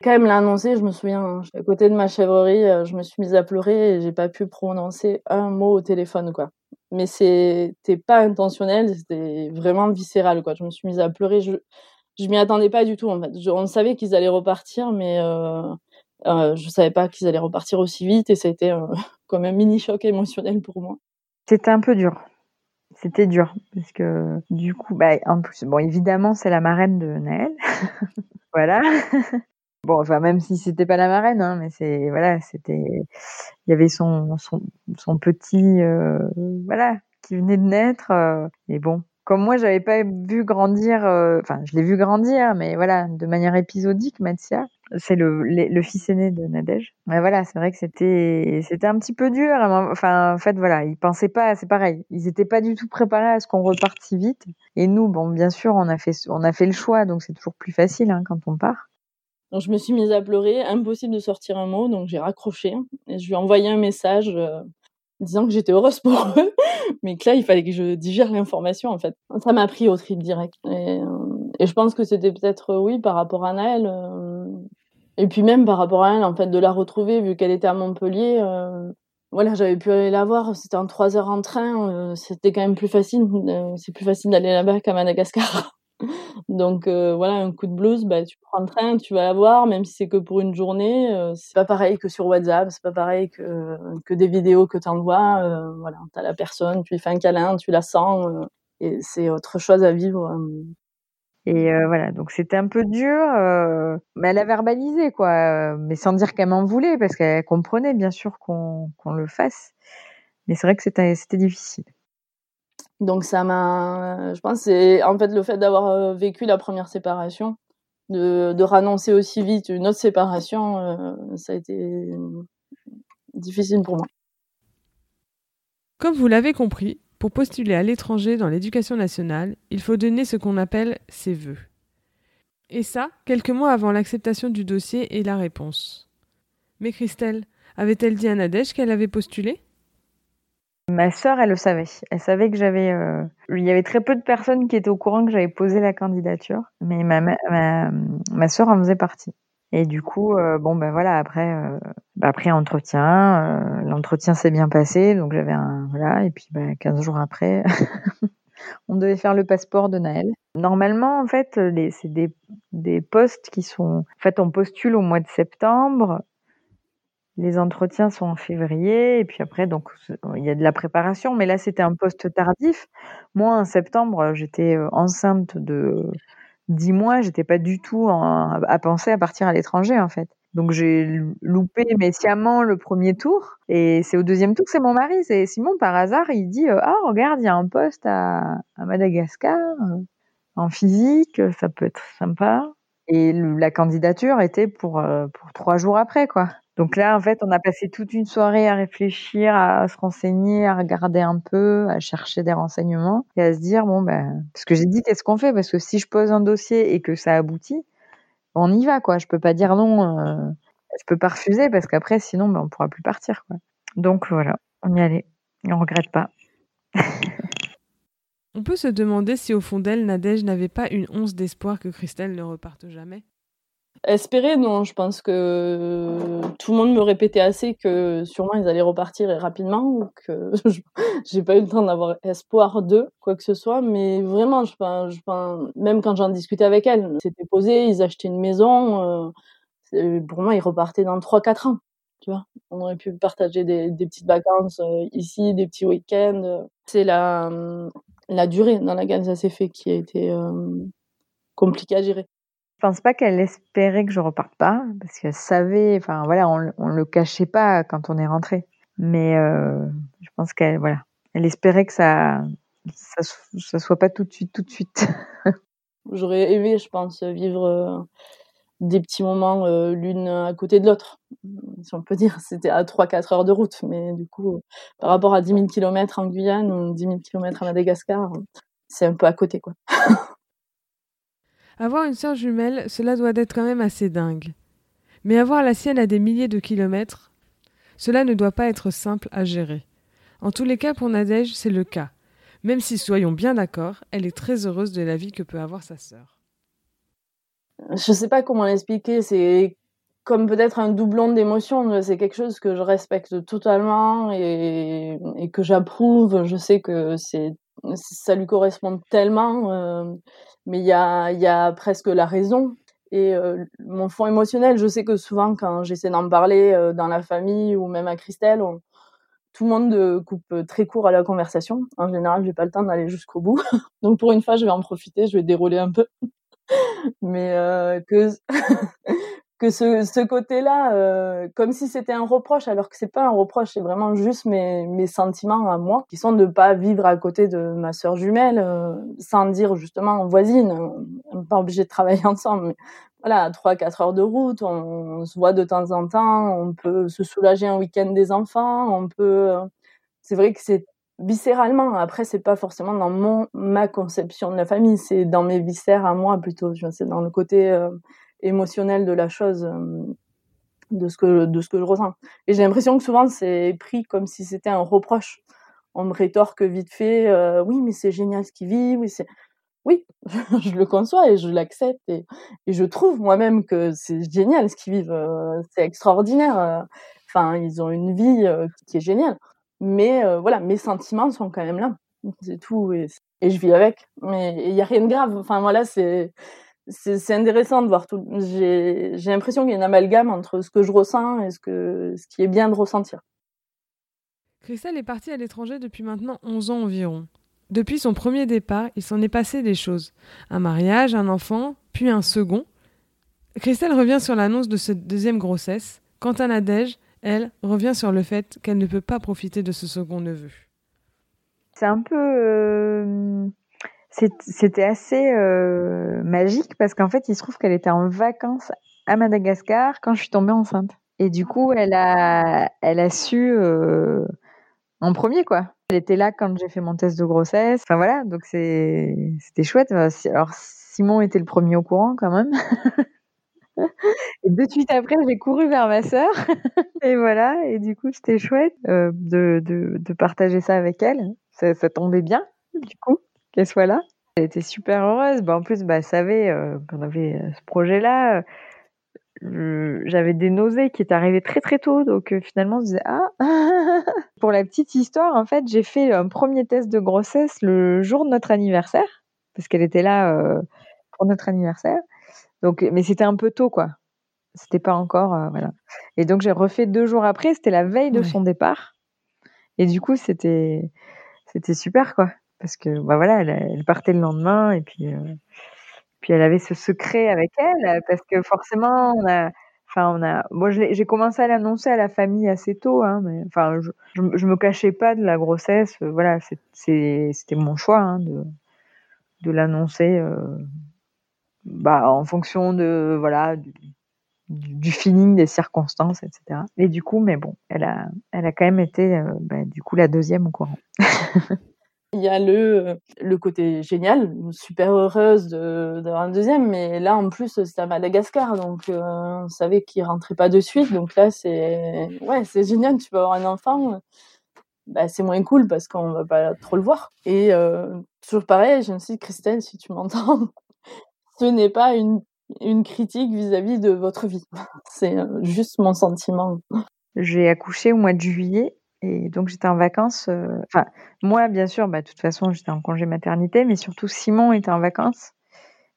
quand même l'annoncer. Je me souviens, hein, à côté de ma chèvrerie, euh, je me suis mise à pleurer et j'ai pas pu prononcer un mot au téléphone, quoi. Mais c'était pas intentionnel, c'était vraiment viscéral, quoi. Je me suis mise à pleurer. Je, je m'y attendais pas du tout, en fait. on savait qu'ils allaient repartir, mais euh, euh, je savais pas qu'ils allaient repartir aussi vite et été euh, comme un mini choc émotionnel pour moi. C'était un peu dur. C'était dur parce que du coup, bah, en plus, bon, évidemment, c'est la marraine de Naël. voilà. Bon, enfin, même si c'était pas la marraine, hein, mais c'est voilà, c'était, il y avait son son, son petit, euh, voilà, qui venait de naître. Euh, et bon, comme moi, j'avais pas vu grandir, euh, enfin, je l'ai vu grandir, mais voilà, de manière épisodique, Mathia. C'est le, fils aîné de Nadège. Mais voilà, c'est vrai que c'était, c'était un petit peu dur. Enfin, en fait, voilà, ils pensaient pas, c'est pareil. Ils étaient pas du tout préparés à ce qu'on reparte si vite. Et nous, bon, bien sûr, on a fait, on a fait le choix, donc c'est toujours plus facile hein, quand on part. Je me suis mise à pleurer, impossible de sortir un mot, donc j'ai raccroché et je lui ai envoyé un message euh, disant que j'étais heureuse pour eux, mais que là, il fallait que je digère l'information, en fait. Ça m'a pris au trip direct. Et, euh, je pense que c'était peut-être, euh, oui, par rapport à Naël. Euh, et puis même par rapport à elle, en fait, de la retrouver, vu qu'elle était à Montpellier. voilà, j'avais pu aller la voir, c'était en trois heures en train, c'était quand même plus facile. c'est plus facile d'aller là-bas qu'à Madagascar. Donc euh, voilà, un coup de blues, bah, tu prends le train, tu vas la voir, même si c'est que pour une journée. Euh, c'est pas pareil que sur WhatsApp, c'est pas pareil que, que des vidéos que tu envoies. Euh, voilà, t'as la personne, tu lui fais un câlin, tu la sens, et c'est autre chose à vivre. Et voilà, donc c'était un peu dur, mais elle a verbalisé, quoi, mais sans dire qu'elle m'en voulait, parce qu'elle comprenait bien sûr qu'on qu'on le fasse. Mais c'est vrai que c'était difficile. Donc ça m'a, je pense, c'est en fait le fait d'avoir euh, vécu la première séparation, de, de rannoncer aussi vite une autre séparation, euh, ça a été difficile pour moi. Comme vous l'avez compris, pour postuler à l'étranger dans l'éducation nationale, il faut donner ce qu'on appelle ses vœux. Et ça, quelques mois avant l'acceptation du dossier et la réponse. Mais Christelle, avait-elle dit à Nadège qu'elle avait postulé? Ma sœur, elle le savait. Elle savait que j'avais. Euh... Il y avait très peu de personnes qui étaient au courant que j'avais posé la candidature, mais ma ma, ma sœur en faisait partie. Et du coup, euh, bon ben voilà, après euh, bah, après entretien, euh, l'entretien s'est bien passé, donc j'avais un voilà, et puis bah, 15 jours après, on devait faire le passeport de Naël. Normalement, en fait, c'est des des postes qui sont, en fait, on postule au mois de septembre les entretiens sont en février et puis après donc il y a de la préparation mais là c'était un poste tardif. Moi en septembre, j'étais euh, enceinte de 10 mois, j'étais pas du tout à penser à partir à l'étranger en fait. Donc j'ai loupé mais le premier tour et c'est au deuxième tour c'est mon mari, c'est Simon par hasard, il dit euh, "Ah, regarde, il y a un poste à, à Madagascar euh, en physique, ça peut être sympa." Et la candidature était pour pour trois jours après quoi. Donc là, en fait, on a passé toute une soirée à réfléchir, à se renseigner, à regarder un peu, à chercher des renseignements et à se dire bon ben, parce que j'ai dit qu'est-ce qu'on fait? Parce que si je pose un dossier et que ça aboutit, on y va quoi. Je peux pas dire non, euh, je peux pas refuser parce qu'après sinon ben on pourra plus partir quoi. Donc voilà, on y allait on regrette pas. on peut se demander si au fond d'elle, Nadège n'avait pas une once d'espoir que Christelle ne reparte jamais. Espérer, non. Je pense que tout le monde me répétait assez que sûrement ils allaient repartir rapidement, que j'ai pas eu le temps d'avoir espoir d'eux, quoi que ce soit. Mais vraiment, je pense, même quand j'en discutais avec elle, c'était posé, ils achetaient une maison. Euh, pour moi, ils repartaient dans 3-4 ans. Tu vois, on aurait pu partager des, petites vacances euh, ici, des petits week-ends. C'est la, la durée dans laquelle ça s'est fait qui a été euh, compliquée à gérer. Je pense pas qu'elle espérait que je reparte pas, parce qu'elle savait, enfin voilà, on, on le cachait pas quand on est rentré. Mais euh, je pense qu'elle, voilà, elle espérait que ça, ça, ça soit pas tout de suite, tout de suite. J'aurais aimé, je pense, vivre euh, des petits moments euh, l'une à côté de l'autre. Si on peut dire, c'était à 3-4 heures de route, mais du coup, par rapport à 10 000 km en Guyane ou 10 000 km à Madagascar, c'est un peu à côté, quoi. Avoir une sœur jumelle, cela doit être quand même assez dingue. Mais avoir la sienne à des milliers de kilomètres, cela ne doit pas être simple à gérer. En tous les cas, pour Nadège, c'est le cas. Même si, soyons bien d'accord, elle est très heureuse de la vie que peut avoir sa sœur. Je sais pas comment l'expliquer, c'est comme peut-être un doublon d'émotions. C'est quelque chose que je respecte totalement et, que j'approuve. Je sais que ça lui correspond tellement. Euh, mais il y a, y a presque la raison. Et euh, mon fond émotionnel, je sais que souvent, quand j'essaie d'en parler euh, dans la famille ou même à Christelle, tout le monde coupe très court à la conversation. En général, j'ai pas le temps d'aller jusqu'au bout. Donc pour une fois, je vais en profiter, je vais dérouler un peu. Mais que, que ce, ce côté-là, euh, comme si c'était un reproche, alors que c'est pas un reproche, c'est vraiment juste mes, mes sentiments à moi, qui sont de pas vivre à côté de ma sœur jumelle, euh, sans dire justement voisine, on n'est pas obligé de travailler ensemble. Mais voilà, trois quatre heures de route, on, se voit de temps en temps, on peut se soulager un week-end des enfants, on peut. Euh, c'est vrai que c'est viscéralement. Après, c'est pas forcément dans mon ma conception de la famille, c'est dans mes viscères à moi plutôt. C'est dans le côté euh, émotionnel de la chose, euh, de ce que de ce que je ressens. Et j'ai l'impression que souvent c'est pris comme si c'était un reproche. On me rétorque vite fait, euh, oui, mais c'est génial ce qu'ils vivent. Oui, c'est oui, je le conçois et je l'accepte et, et, je trouve moi-même que c'est génial ce qu'ils vivent. c'est extraordinaire. Enfin, ils ont une vie qui est géniale mais euh, voilà, mes sentiments sont quand même là. C'est tout. Et, je vis avec. Mais il n'y a rien de grave. Enfin, voilà, c'est. C'est intéressant de voir tout. J'ai l'impression qu'il y a une amalgame entre ce que je ressens et ce, que, ce qui est bien de ressentir. Christelle est partie à l'étranger depuis maintenant 11 ans environ. Depuis son premier départ, il s'en est passé des choses. Un mariage, un enfant, puis un second. Christelle revient sur l'annonce de cette deuxième grossesse. Quant à Nadège, elle, revient sur le fait qu'elle ne peut pas profiter de ce second neveu. C'est un peu... Euh, c'était assez euh, magique parce qu'en fait, il se trouve qu'elle était en vacances à Madagascar quand je suis tombée enceinte. Et du coup, elle a, elle a su euh, en premier, quoi. Elle était là quand j'ai fait mon test de grossesse. Enfin voilà, donc c'était chouette. Alors Simon était le premier au courant quand même. Et de suite après, j'ai couru vers ma sœur. et voilà, et du coup, c'était chouette euh, de, de, partager ça avec elle. Ça, tombait bien, du coup, qu'elle soit là. Elle était super heureuse. Bah, en plus, bah, elle savait euh, qu'on avait euh, ce projet-là. J'avais des nausées qui étaient arrivées très très tôt, donc finalement, on se disait ah. Pour la petite histoire, en fait, j'ai fait un premier test de grossesse le jour de notre anniversaire, parce qu'elle était là pour notre anniversaire. Donc, mais c'était un peu tôt, quoi. C'était pas encore, euh, voilà. Et donc j'ai refait deux jours après. C'était la veille de son départ. Et du coup, c'était, c'était super, quoi. Parce que, bah voilà, elle, elle partait le lendemain et puis, euh, puis elle avait ce secret avec elle, parce que forcément, on a, enfin, on a, moi, j'ai commencé à l'annoncer à la famille assez tôt, hein, mais enfin, je, je, je, me cachais pas de la grossesse. Voilà, c'était mon choix hein, de, de l'annoncer. Euh, bah, en fonction de voilà du, feeling, des circonstances, etc. Et du coup, mais bon, elle a, elle a quand même été euh, bah, du coup la deuxième au courant. Il y a le, le côté génial, super heureuse d'avoir un deuxième, mais là en plus c'était à Madagascar, donc euh, on savait qu'il rentrait pas de suite, donc là c'est ouais c'est génial, tu peux avoir un enfant, bah, c'est moins cool parce qu'on va pas trop le voir. Et euh, toujours pareil, je me suis dit Christelle, si tu m'entends, ce n'est pas une, critique vis-à-vis de votre vie. C'est euh, juste mon sentiment. J'ai accouché au mois de juillet et donc j'étais en vacances. Euh, enfin, moi, bien sûr, bah, de toute façon, j'étais en congé maternité, mais surtout Simon était en vacances.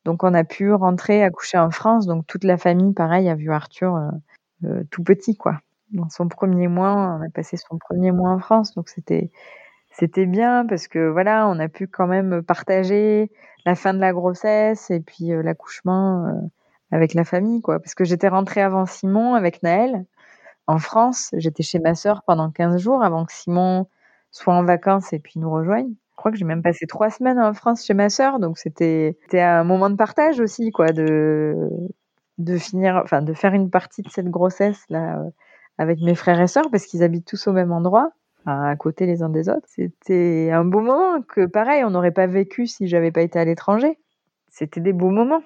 Donc on a pu rentrer, accoucher en France. Donc toute la famille, pareil, a vu Arthur euh, tout petit, quoi. Dans son premier mois, on a passé son premier mois en France. Donc c'était c'était bien parce que voilà, on a pu quand même partager la fin de la grossesse et puis euh, l'accouchement euh, avec la famille, quoi. Parce que j'étais rentrée avant Simon avec Naël en France. J'étais chez ma sœur pendant 15 jours avant que Simon soit en vacances et puis nous rejoigne. Je crois que j'ai même passé trois semaines en France chez ma sœur, donc c'était un moment de partage aussi, quoi, de de finir, enfin de faire une partie de cette grossesse là euh, avec mes frères et sœurs parce qu'ils habitent tous au même endroit à côté les uns des autres. C'était un beau moment que, pareil, on n'aurait pas vécu si j'avais pas été à l'étranger. C'était des beaux moments,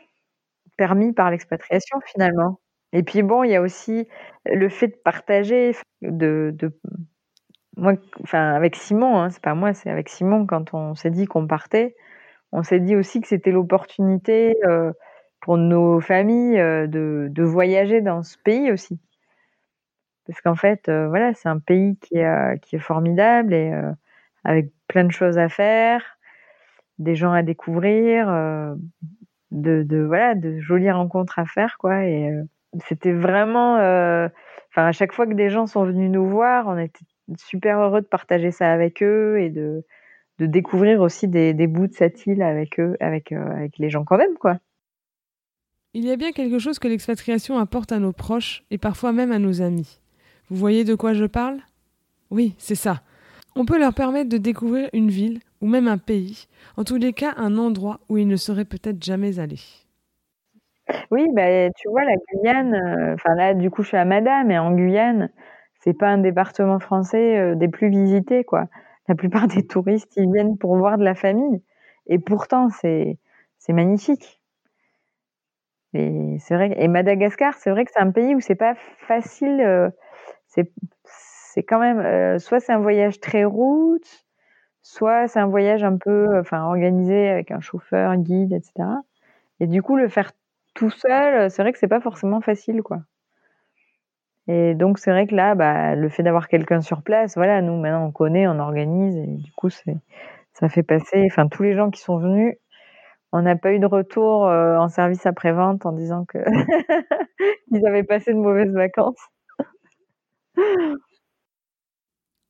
permis par l'expatriation finalement. Et puis bon, il y a aussi le fait de partager, de, de moi, enfin avec Simon, hein, c'est pas moi, c'est avec Simon quand on s'est dit qu'on partait, on s'est dit aussi que c'était l'opportunité euh, pour nos familles euh, de, de voyager dans ce pays aussi parce qu'en fait, euh, voilà, c'est un pays qui est, euh, formidable et euh, avec plein de choses à faire, des gens à découvrir, de, de, voilà, de jolies rencontres à faire, quoi. Et c'était vraiment, enfin, à chaque fois que des gens sont venus nous voir, on était super heureux de partager ça avec eux et de, de découvrir aussi des, des bouts de cette île avec eux, avec, avec les gens quand même, quoi. Il y a bien quelque chose que l'expatriation apporte à nos proches et parfois même à nos amis. Vous voyez de quoi je parle? Oui, c'est ça. On peut leur permettre de découvrir une ville ou même un pays, en tous les cas un endroit où ils ne seraient peut-être jamais allés. Oui, bah, tu vois, la Guyane, euh, enfin là, du coup, je suis à Madame, mais en Guyane, c'est pas un département français euh, des plus visités, quoi. La plupart des touristes, ils viennent pour voir de la famille. Et pourtant, c'est, magnifique. Et vrai, et Madagascar, c'est vrai que c'est un pays où c'est pas facile, euh, c'est, c'est quand même, soit c'est un voyage très route, soit c'est un voyage un peu, enfin, organisé avec un chauffeur, un guide, etc. Et du coup, le faire tout seul, c'est vrai que c'est pas forcément facile, quoi. Et donc c'est vrai que là, bah, le fait d'avoir quelqu'un sur place, voilà, nous maintenant on connaît, on organise, et du coup c'est, ça fait passer, enfin tous les gens qui sont venus, on n'a pas eu de retour euh, en service après vente en disant que ils avaient passé de mauvaises vacances.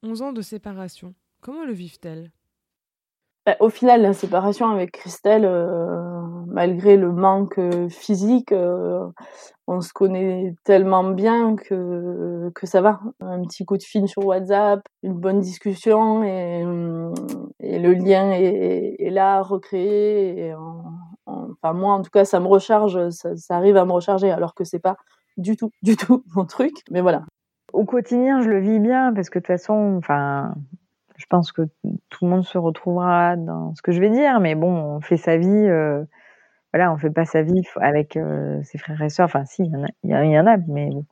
11 ans de séparation, comment le vivent-elles? Bah, au final, la séparation avec Christelle, euh, malgré le manque euh, physique, euh, on se connaît tellement bien que, ça va. Un petit coup de fil sur WhatsApp, une bonne discussion et, le lien est, là, recréé. Moi, en tout cas, ça me recharge, ça, ça arrive à me recharger alors que c'est pas du tout, du tout mon truc. Mais voilà. Au quotidien, je le vis bien parce que de toute façon, enfin, je pense que tout le monde se retrouvera dans ce que je vais dire, mais bon, on fait sa vie. Euh, voilà, on fait pas sa vie avec euh, ses frères et sœurs. Enfin, si, il y en a, il y, en a, mais bon,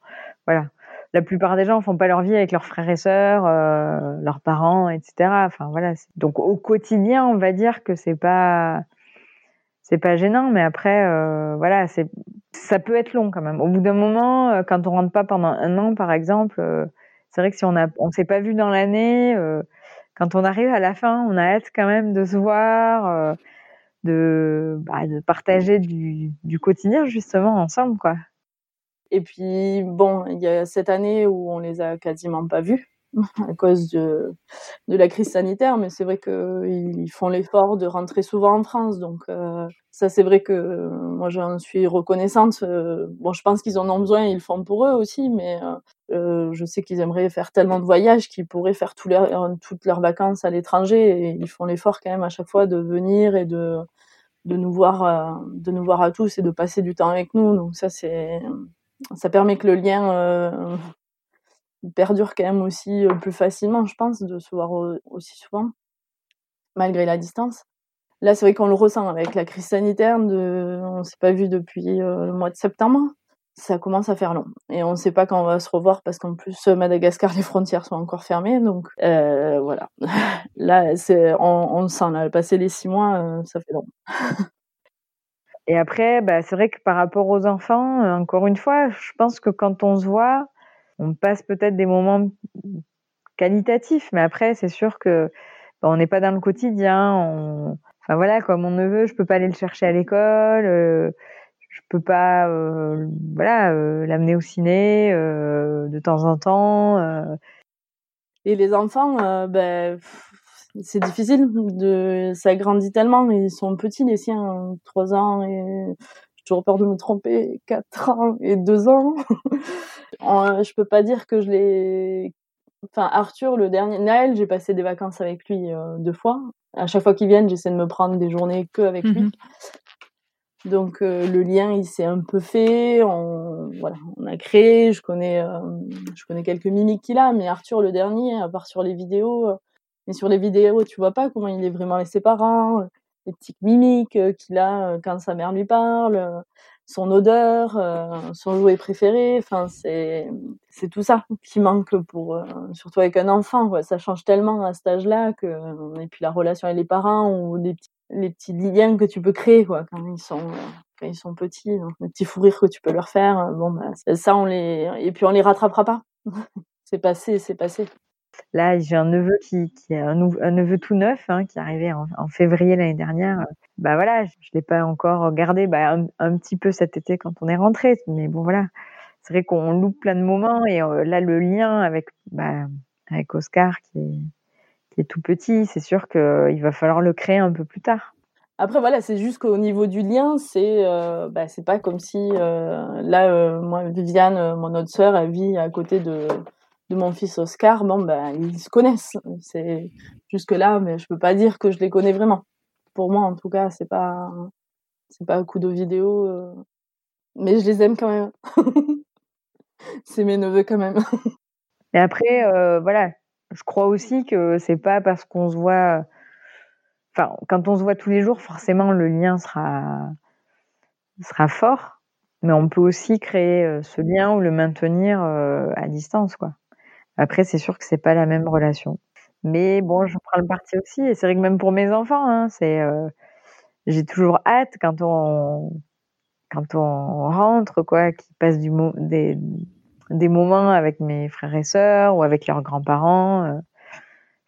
voilà. La plupart des gens font pas leur vie avec leurs frères et sœurs, euh, leurs parents, etc. Enfin voilà. Donc au quotidien, on va dire que c'est pas, c'est pas gênant, mais après, euh, voilà, c'est, ça peut être long quand même. Au bout d'un moment, euh, quand on rentre pas pendant un an, par exemple, euh, c'est vrai que si on a, on s'est pas vu dans l'année quand on arrive à la fin, on a hâte quand même de se voir, de, bah, de partager du, du, quotidien justement ensemble, quoi. Et puis bon, il y a cette année où on les a quasiment pas vus à cause de, la crise sanitaire, mais c'est vrai qu'ils font l'effort de rentrer souvent en France, donc euh, ça c'est vrai que moi j'en suis reconnaissante. Euh, bon, je pense qu'ils en ont besoin, ils le font pour eux aussi, mais euh, je sais qu'ils aimeraient faire tellement de voyages qu'ils pourraient faire toutes leurs vacances à l'étranger, et ils font l'effort quand même à chaque fois de venir et de de nous voir de nous voir à tous et de passer du temps avec nous. Donc ça c'est ça permet que le lien perdure quand même aussi euh, plus facilement, je pense, de se voir aussi souvent, malgré la distance. Là, c'est vrai qu'on le ressent avec la crise sanitaire. On s'est pas vu depuis euh, le mois de septembre. Ça commence à faire long. Et on ne sait pas quand on va se revoir parce qu'en plus, Madagascar, les frontières sont encore fermées. Donc, euh, voilà. Là, on, on le sent. Là, les six mois, euh, ça fait long. Et après, bah, c'est vrai que par rapport aux enfants, encore une fois, je pense que quand on se voit, on passe peut-être des moments qualitatifs, mais après, c'est sûr que bah, on n'est pas dans le quotidien. Enfin voilà, comme mon neveu, je peux pas aller le chercher à l'école, euh, je peux pas, euh, voilà, euh, l'amener au ciné euh, de temps en temps. Et les enfants, ben, c'est difficile. De, ça grandit tellement. Ils sont petits les siens, trois ans et toujours peur de me tromper, 4 ans et 2 ans. je peux pas dire que je l'ai. Enfin, Arthur, le dernier. Naël, j'ai passé des vacances avec lui euh, deux fois. À chaque fois qu'il vient, j'essaie de me prendre des journées que avec lui. Mhm. Donc euh, le lien, il s'est un peu fait. On, voilà, on a créé. Je connais, euh, je connais quelques mimiques qu'il a, mais Arthur, le dernier, à part sur les vidéos, mais sur les vidéos, tu vois pas comment il est vraiment avec ses parents les petites mimiques euh, qu'il a euh, quand sa mère lui parle, euh, son odeur, son jouet préféré. Enfin, c'est tout ça qui manque pour surtout avec un enfant. Quoi. Ça change tellement à cet âge-là que et puis la relation avec les parents ou les petits les petits liens que tu peux créer quoi quand ils sont quand ils sont petits, donc, les petits fous rires que tu peux leur faire. Bon, bah, ça on les et puis on les rattrapera pas. c'est passé, c'est passé. Là, j'ai un neveu qui, qui est un, neveu tout neuf, hein, qui est arrivé en, février l'année dernière. Bah voilà, je, ne l'ai pas encore gardé, bah, un, petit peu cet été quand on est rentré, mais bon voilà, c'est vrai qu'on loupe plein de moments et euh, là le lien avec bah, avec Oscar qui est qui est tout petit, c'est sûr qu'il va falloir le créer un peu plus tard. Après voilà, c'est juste qu'au niveau du lien, c'est euh, bah, c'est pas comme si euh, là euh, moi Viviane, mon autre sœur, elle vit à côté de de mon fils Oscar. Bon ben ils se connaissent. C'est jusque là, mais je peux pas dire que je les connais vraiment. Pour moi en tout cas, c'est pas pas un coup de vidéo, mais je les aime quand même. c'est mes neveux quand même. Et après voilà, je crois aussi que c'est pas parce qu'on se voit enfin, quand on se voit tous les jours, forcément, le lien sera, sera fort. Mais on peut aussi créer euh, ce lien ou le maintenir euh, à distance, quoi. Après, c'est sûr que c'est pas la même relation. Mais bon, je prends le parti aussi. Et c'est vrai que même pour mes enfants, hein, c'est, euh, j'ai toujours hâte quand on, quand on rentre, quoi, qu'ils passent du des, moments avec mes frères et sœurs ou avec leurs grands-parents.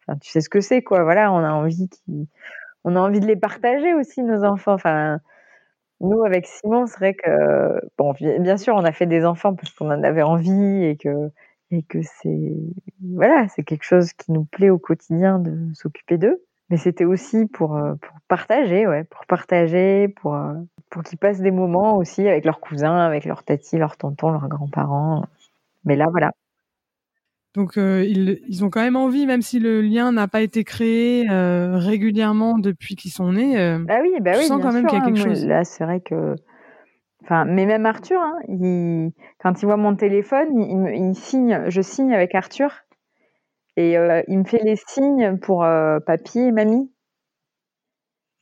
Enfin, tu sais ce que c'est, quoi. Voilà, on a envie a envie de les partager aussi, nos enfants. Enfin, nous, avec Simon, c'est vrai que, bon, bien sûr, on a fait des enfants parce qu'on en avait envie et que, et que c'est, voilà, c'est quelque chose qui nous plaît au quotidien de s'occuper d'eux. Mais c'était aussi pour, euh, pour partager, ouais, pour partager, pour, euh, pour qu'ils passent des moments aussi avec leurs cousins, avec leurs tatis, leurs tontons, leurs grands-parents. Mais là, voilà, donc euh, ils, ils, ont quand même envie, même si le lien n'a pas été créé euh, régulièrement depuis qu'ils sont nés. Euh, ah oui, bah oui, sens quand même qu'il y a quelque hein, chose. Là, c'est vrai que, enfin, mais même Arthur, hein, quand il voit mon téléphone, il, signe, je signe avec Arthur, et euh, il me fait les signes pour euh, papy et mamie,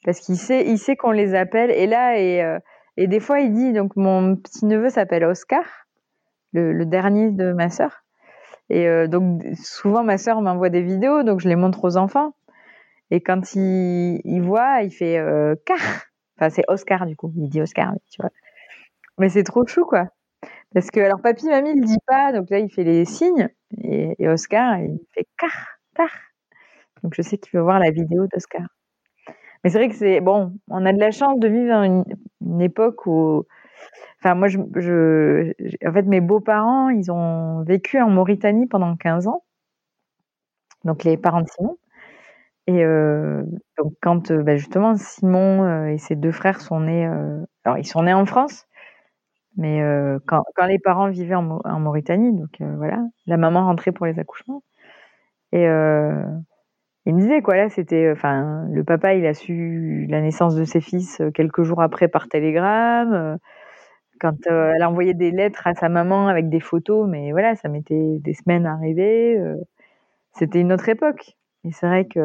parce qu'il sait, qu'on les appelle. Et là, et, et des fois, il dit, donc mon petit neveu s'appelle Oscar, le, dernier de ma sœur. Et euh, donc souvent ma sœur m'envoie des vidéos, donc je les montre aux enfants. Et quand il, il voit, il fait euh, car. Enfin c'est Oscar du coup, il dit Oscar, tu vois. Mais c'est trop chou quoi. Parce que alors papy, mamie, il dit pas, donc là il fait les signes et, Oscar il fait car, car. Donc je sais qu'il veut voir la vidéo d'Oscar. Mais c'est vrai que c'est bon, on a de la chance de vivre une, une époque où Enfin, moi, je, en fait, mes beaux-parents, ils ont vécu en Mauritanie pendant 15 ans. Donc, les parents de Simon. Et euh, donc, quand euh, bah, justement Simon euh, et ses deux frères sont nés, alors ils sont nés en France, mais euh, quand, les parents vivaient en, Mauritanie, donc voilà, la maman rentrait pour les accouchements. Et il me disait quoi là, c'était, enfin, le papa, il a su la naissance de ses fils quelques jours après par télégramme quand euh, elle envoyait des lettres à sa maman avec des photos, mais voilà, ça mettait des semaines à arriver. Euh, c'était une autre époque. Et c'est vrai que,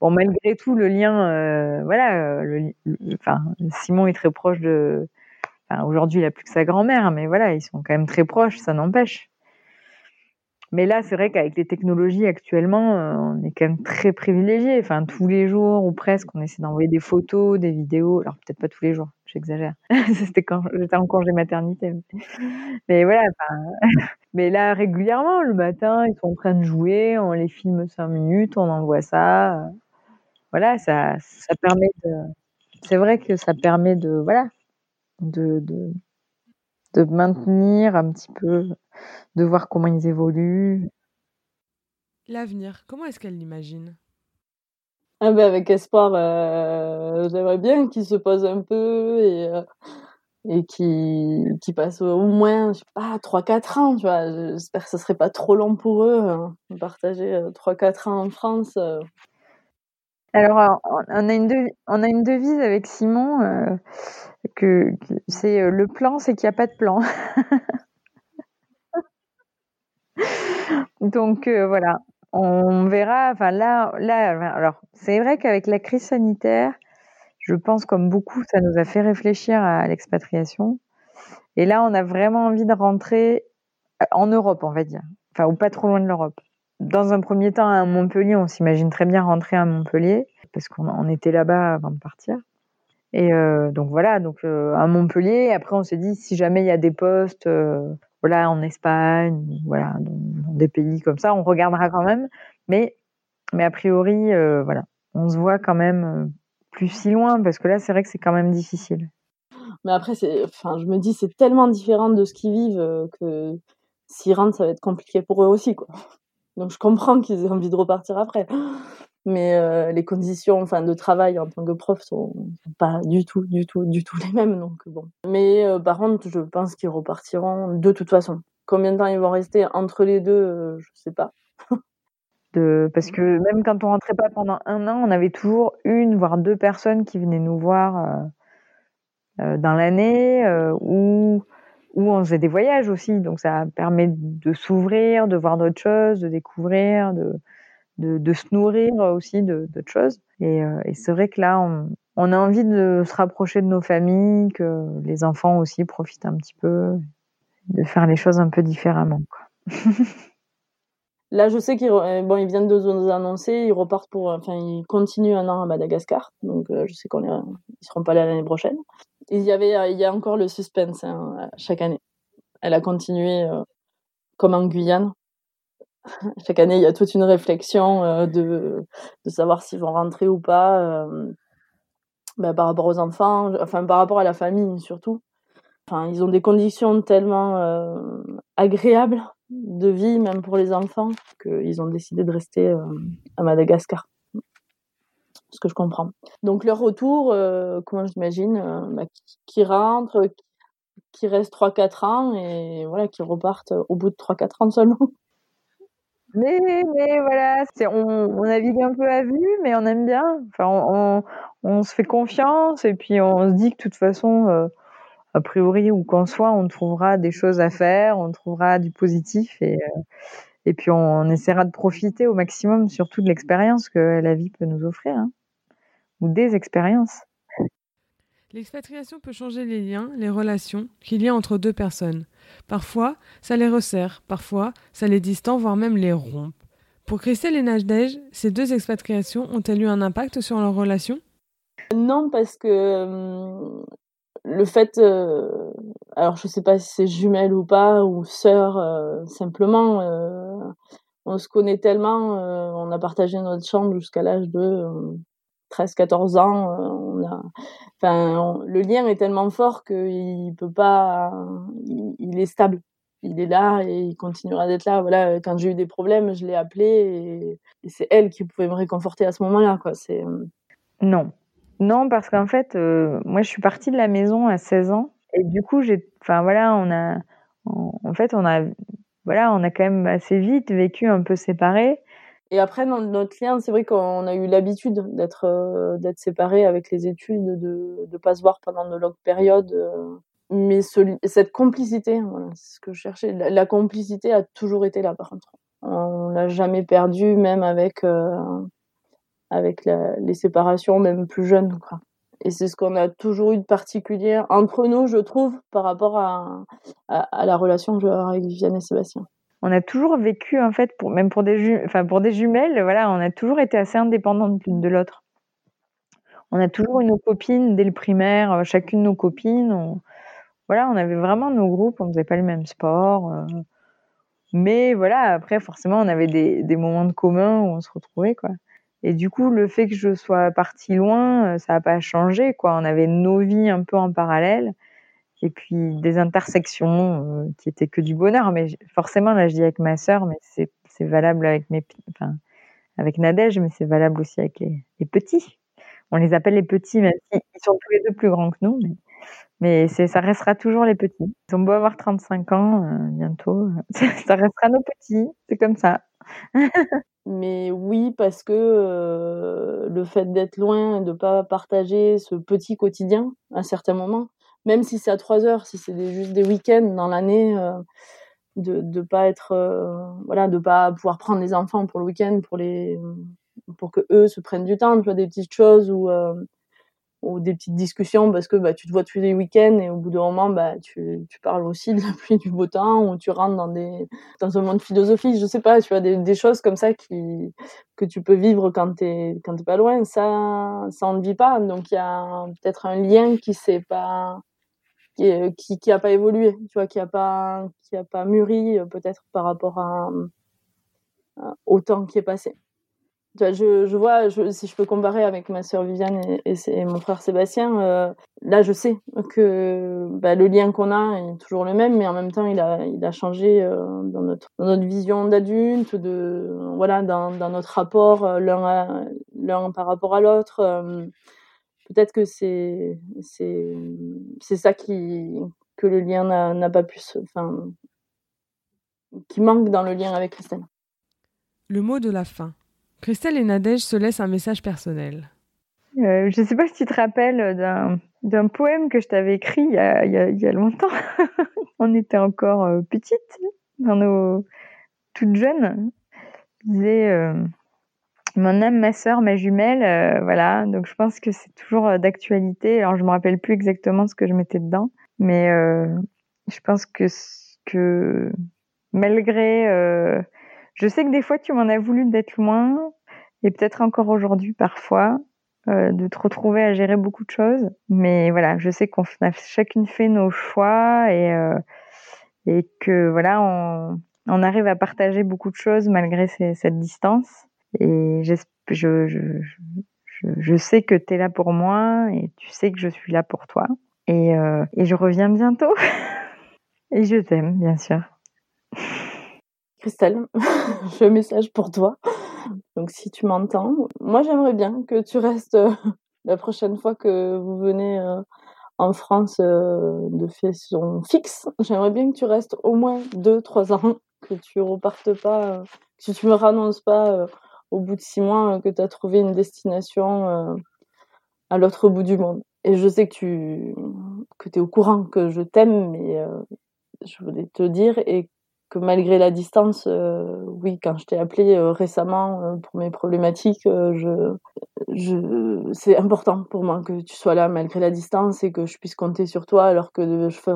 bon, malgré tout, le lien, euh, voilà, Simon est très proche de. Aujourd'hui, il a plus que sa grand-mère, mais voilà, ils sont quand même très proches, ça n'empêche. Mais là, c'est vrai qu'avec les technologies actuellement, on est quand même très privilégié. Enfin, tous les jours ou presque, on essaie d'envoyer des photos, des vidéos. Alors peut-être pas tous les jours j'exagère. C'était quand j'étais en congé maternité. Mais voilà, mais là, régulièrement, le matin, ils sont en train de jouer, on les filme cinq minutes, on envoie ça. Voilà, ça, ça permet. C'est vrai que ça permet de. Voilà. De, de, de maintenir un petit peu, de voir comment ils évoluent. L'avenir, comment est-ce qu'elle l'imagine? Ah ben avec espoir, euh, j'aimerais bien qu'ils se posent un peu et, euh, et qu'ils qu passent au moins, je sais pas, 3-4 ans, tu vois. J'espère que ce serait pas trop long pour eux hein, de partager 3-4 ans en France. Euh. Alors, on a une, devise, on a une devise avec Simon euh, que, c'est le plan, c'est qu'il n'y a pas de plan. Donc voilà, on verra. Enfin là, là, alors c'est vrai qu'avec la crise sanitaire, je pense comme beaucoup, ça nous a fait réfléchir à l'expatriation. Et là, on a vraiment envie de rentrer euh, en Europe, on va dire, enfin ou pas trop loin de l'Europe. Dans un premier temps, à Montpellier, on s'imagine très bien rentrer à Montpellier parce qu'on était là-bas avant de partir. Et euh, donc voilà, donc euh, à Montpellier. Après, on s'est dit si jamais il y a des postes, euh, voilà, en Espagne, voilà, dans, des pays comme ça, on regardera quand même. Mais, mais a priori, voilà, on se voit quand même plus si loin parce que là, c'est vrai que c'est quand même difficile. Mais après, c'est, enfin, je me dis, c'est tellement différent de ce qu'ils vivent que s'ils rentrent, ça va être compliqué pour eux aussi, quoi. Donc je comprends qu'ils aient envie de repartir après. Mais euh, les conditions enfin de travail en tant que prof sont, pas du tout du tout du tout les mêmes donc bon. Mais euh, par contre je pense qu'ils repartiront de toute façon. Combien de temps ils vont rester entre les deux euh, je sais pas. De parce que même quand on rentrait pas pendant un an on avait toujours une voire deux personnes qui venaient nous voir dans l'année ou où on faisait des voyages aussi. Donc ça permet de s'ouvrir de voir d'autres choses de découvrir de de, se nourrir aussi d'autres choses. Euh, et, c'est vrai que là, on, a envie de se rapprocher de nos familles, que les enfants aussi profitent un petit peu, de faire les choses un peu différemment. Là, je sais qu'ils euh, bon, ils viennent de nous annoncer, ils repartent pour, enfin, ils continuent un an à Madagascar, donc euh, je sais qu'on est, ils seront pas là l'année prochaine. Il y avait, il y a encore le suspense hein, chaque année. Elle a continué comme en Guyane, chaque année, il y a toute une réflexion euh, de, de savoir s'ils vont rentrer ou pas euh, bah, par rapport aux enfants, enfin par rapport à la famille surtout. Enfin, ils ont des conditions tellement euh, agréables de vie, même pour les enfants, qu'ils ont décidé de rester à Madagascar. Ce que je comprends. Donc leur retour, comment j'imagine, bah, qui, rentrent, qui restent 3-4 ans et voilà, qui repartent au bout de 3-4 ans seulement. Mais, mais voilà, on, on, navigue un peu à vue, mais on aime bien. Enfin, on, on, se fait confiance et puis on se dit que de toute façon, euh, a priori, ou qu'en soit, on trouvera des choses à faire, on trouvera du positif et, euh, et puis on, essaiera de profiter au maximum, surtout de l'expérience que la vie peut nous offrir, hein, ou des expériences. L'expatriation peut changer les liens, les relations qu'il y a entre deux personnes. Parfois, ça les resserre, parfois, ça les distend, voire même les rompt. Pour Christelle et Najdej, ces deux expatriations ont-elles eu un impact sur leur relation? Non, parce que euh, le fait, euh, alors je sais pas si c'est jumelle ou pas, ou sœur, euh, simplement, on se connaît tellement, on a partagé notre chambre jusqu'à l'âge de 13-14 ans, euh, on a, enfin, le lien est tellement fort qu'il peut pas, il, est stable. Il est là et il continuera d'être là. Voilà, quand j'ai eu des problèmes, je l'ai appelé et, c'est elle qui pouvait me réconforter à ce moment-là, quoi. C'est euh, non, non, parce qu'en fait, euh, moi, je suis partie de la maison à 16 ans et du coup, j'ai, enfin voilà, on a, en fait, on a, voilà, on a quand même assez vite vécu un peu séparés. Et après, dans notre lien, c'est vrai qu'on a eu l'habitude d'être euh, séparés avec les études, de ne pas se voir pendant de longues périodes. Euh. mais cette complicité, c'est ce que je cherchais. La, complicité a toujours été là, par contre. On l'a jamais perdue, même avec euh, les séparations, même plus jeunes. Et c'est ce qu'on a toujours eu de particulier entre nous, je trouve, par rapport à, la relation que j'ai avec Viviane et Sébastien on a toujours vécu en fait, pour, même pour des, jumelles, voilà, on a toujours été assez indépendantes l'une de l'autre. On a toujours eu nos copines dès le primaire, euh, chacune nos copines. On, voilà, on avait vraiment nos groupes, on faisait pas le même sport. Euh. mais voilà, après forcément, on avait des, des, moments de commun où on se retrouvait quoi. Et du coup, le fait que je sois partie loin, euh, ça n'a pas changé quoi. On avait nos vies un peu en parallèle et puis des intersections euh, qui étaient que du bonheur. Mais forcément, là, je dis avec ma sœur, mais c'est valable avec mes, Nadège, mais c'est valable aussi avec les, petits. On les appelle les petits, même s'ils sont tous les deux plus grands que nous. Mais, ça restera toujours les petits. Ils ont beau avoir 35 ans euh, bientôt, ça restera nos petits. C'est comme ça. mais oui, parce que euh, le fait d'être loin, de pas partager ce petit quotidien à certains moments, même si c'est à trois heures, si c'est juste des week-ends dans l'année, euh, de de pas être euh, voilà, de pas pouvoir prendre les enfants pour le week-end, pour les pour que eux se prennent du temps, tu vois des petites choses ou euh, ou des petites discussions parce que bah tu te vois tous les week-ends et au bout d'un moment bah tu tu parles aussi de la pluie du beau temps ou tu rentres dans des dans un monde philosophique je sais pas tu vois des, des choses comme ça qui que tu peux vivre quand t'es quand pas loin. Ça ça on ne vit pas. Donc il y a peut-être un lien qui s'est pas qui qui, a pas évolué, tu vois, qui a pas qui a pas mûri euh, peut-être par rapport au temps qui est passé. je, je vois, si je peux comparer avec ma sœur Viviane et, mon frère Sébastien, euh, là je sais que bah, le lien qu'on a est toujours le même, mais en même temps il a, il a changé euh, dans, notre, dans notre vision d'adulte, de voilà, dans, dans notre rapport l'un l'un par rapport à l'autre. Peut-être que c'est c'est c'est ça qui que le lien n'a pas pu se, enfin qui manque dans le lien avec Christelle. Le mot de la fin. Christelle et Nadège se laissent un message personnel. Euh, je ne sais pas si tu te rappelles d'un poème que je t'avais écrit il y a, il y a, longtemps. On était encore euh, petites, dans nos toutes jeunes. Je disais euh, mon âme, ma sœur, ma jumelle, voilà. Donc je pense que c'est toujours d'actualité. Alors je me rappelle plus exactement ce que je mettais dedans, mais je pense que malgré je sais que des fois, tu m'en as voulu d'être loin, et peut-être encore aujourd'hui parfois, euh, de te retrouver à gérer beaucoup de choses. Mais voilà, je sais qu'on a chacune fait nos choix et, euh, et que voilà, on, arrive à partager beaucoup de choses malgré cette distance. Et je, je, je, je, sais que tu es là pour moi et tu sais que je suis là pour toi. Et, euh, et je reviens bientôt. et je t'aime, bien sûr. Christelle, un message pour toi. Donc si tu m'entends, moi j'aimerais bien que tu restes euh, la prochaine fois que vous venez euh, en France de façon fixe. J'aimerais bien que tu restes au moins deux, trois ans, que tu repartes pas, que tu me renonces pas au bout de six mois que tu as trouvé une destination à l'autre bout du monde. Et je sais que tu que es au courant que je t'aime, mais je voulais te dire et que malgré la distance, euh, oui, quand je t'ai appelé euh, récemment euh, pour mes problématiques, je, je, c'est important pour moi que tu sois là malgré la distance et que je puisse compter sur toi, alors que je fais,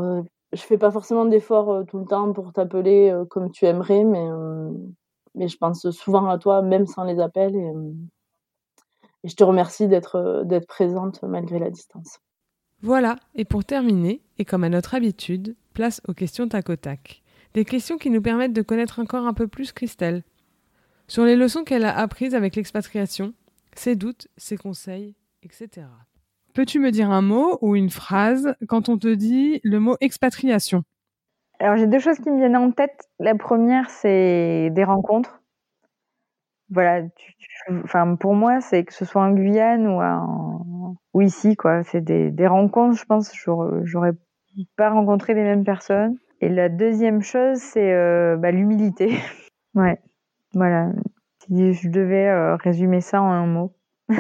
je fais pas forcément d'efforts tout le temps pour t'appeler comme tu aimerais, mais, mais je pense souvent à toi, même sans les appels, et, et je te remercie d'être, d'être présente malgré la distance. Voilà, et pour terminer, et comme à notre habitude, place aux questions tac au tac. Des questions qui nous permettent de connaître encore un peu plus Christelle. Sur les leçons qu'elle a apprises avec l'expatriation, ses doutes, ses conseils, etc. Peux-tu me dire un mot ou une phrase quand on te dit le mot expatriation? Alors j'ai deux choses qui me viennent en tête. La première, c'est des rencontres. Voilà, enfin pour moi, c'est que ce soit en Guyane ou, ici, quoi. C'est des, des rencontres. Je pense, j'aurais pas rencontré les mêmes personnes. Et la deuxième chose, c'est euh, bah, l'humilité. ouais, voilà. Si je devais euh, résumer ça en un mot.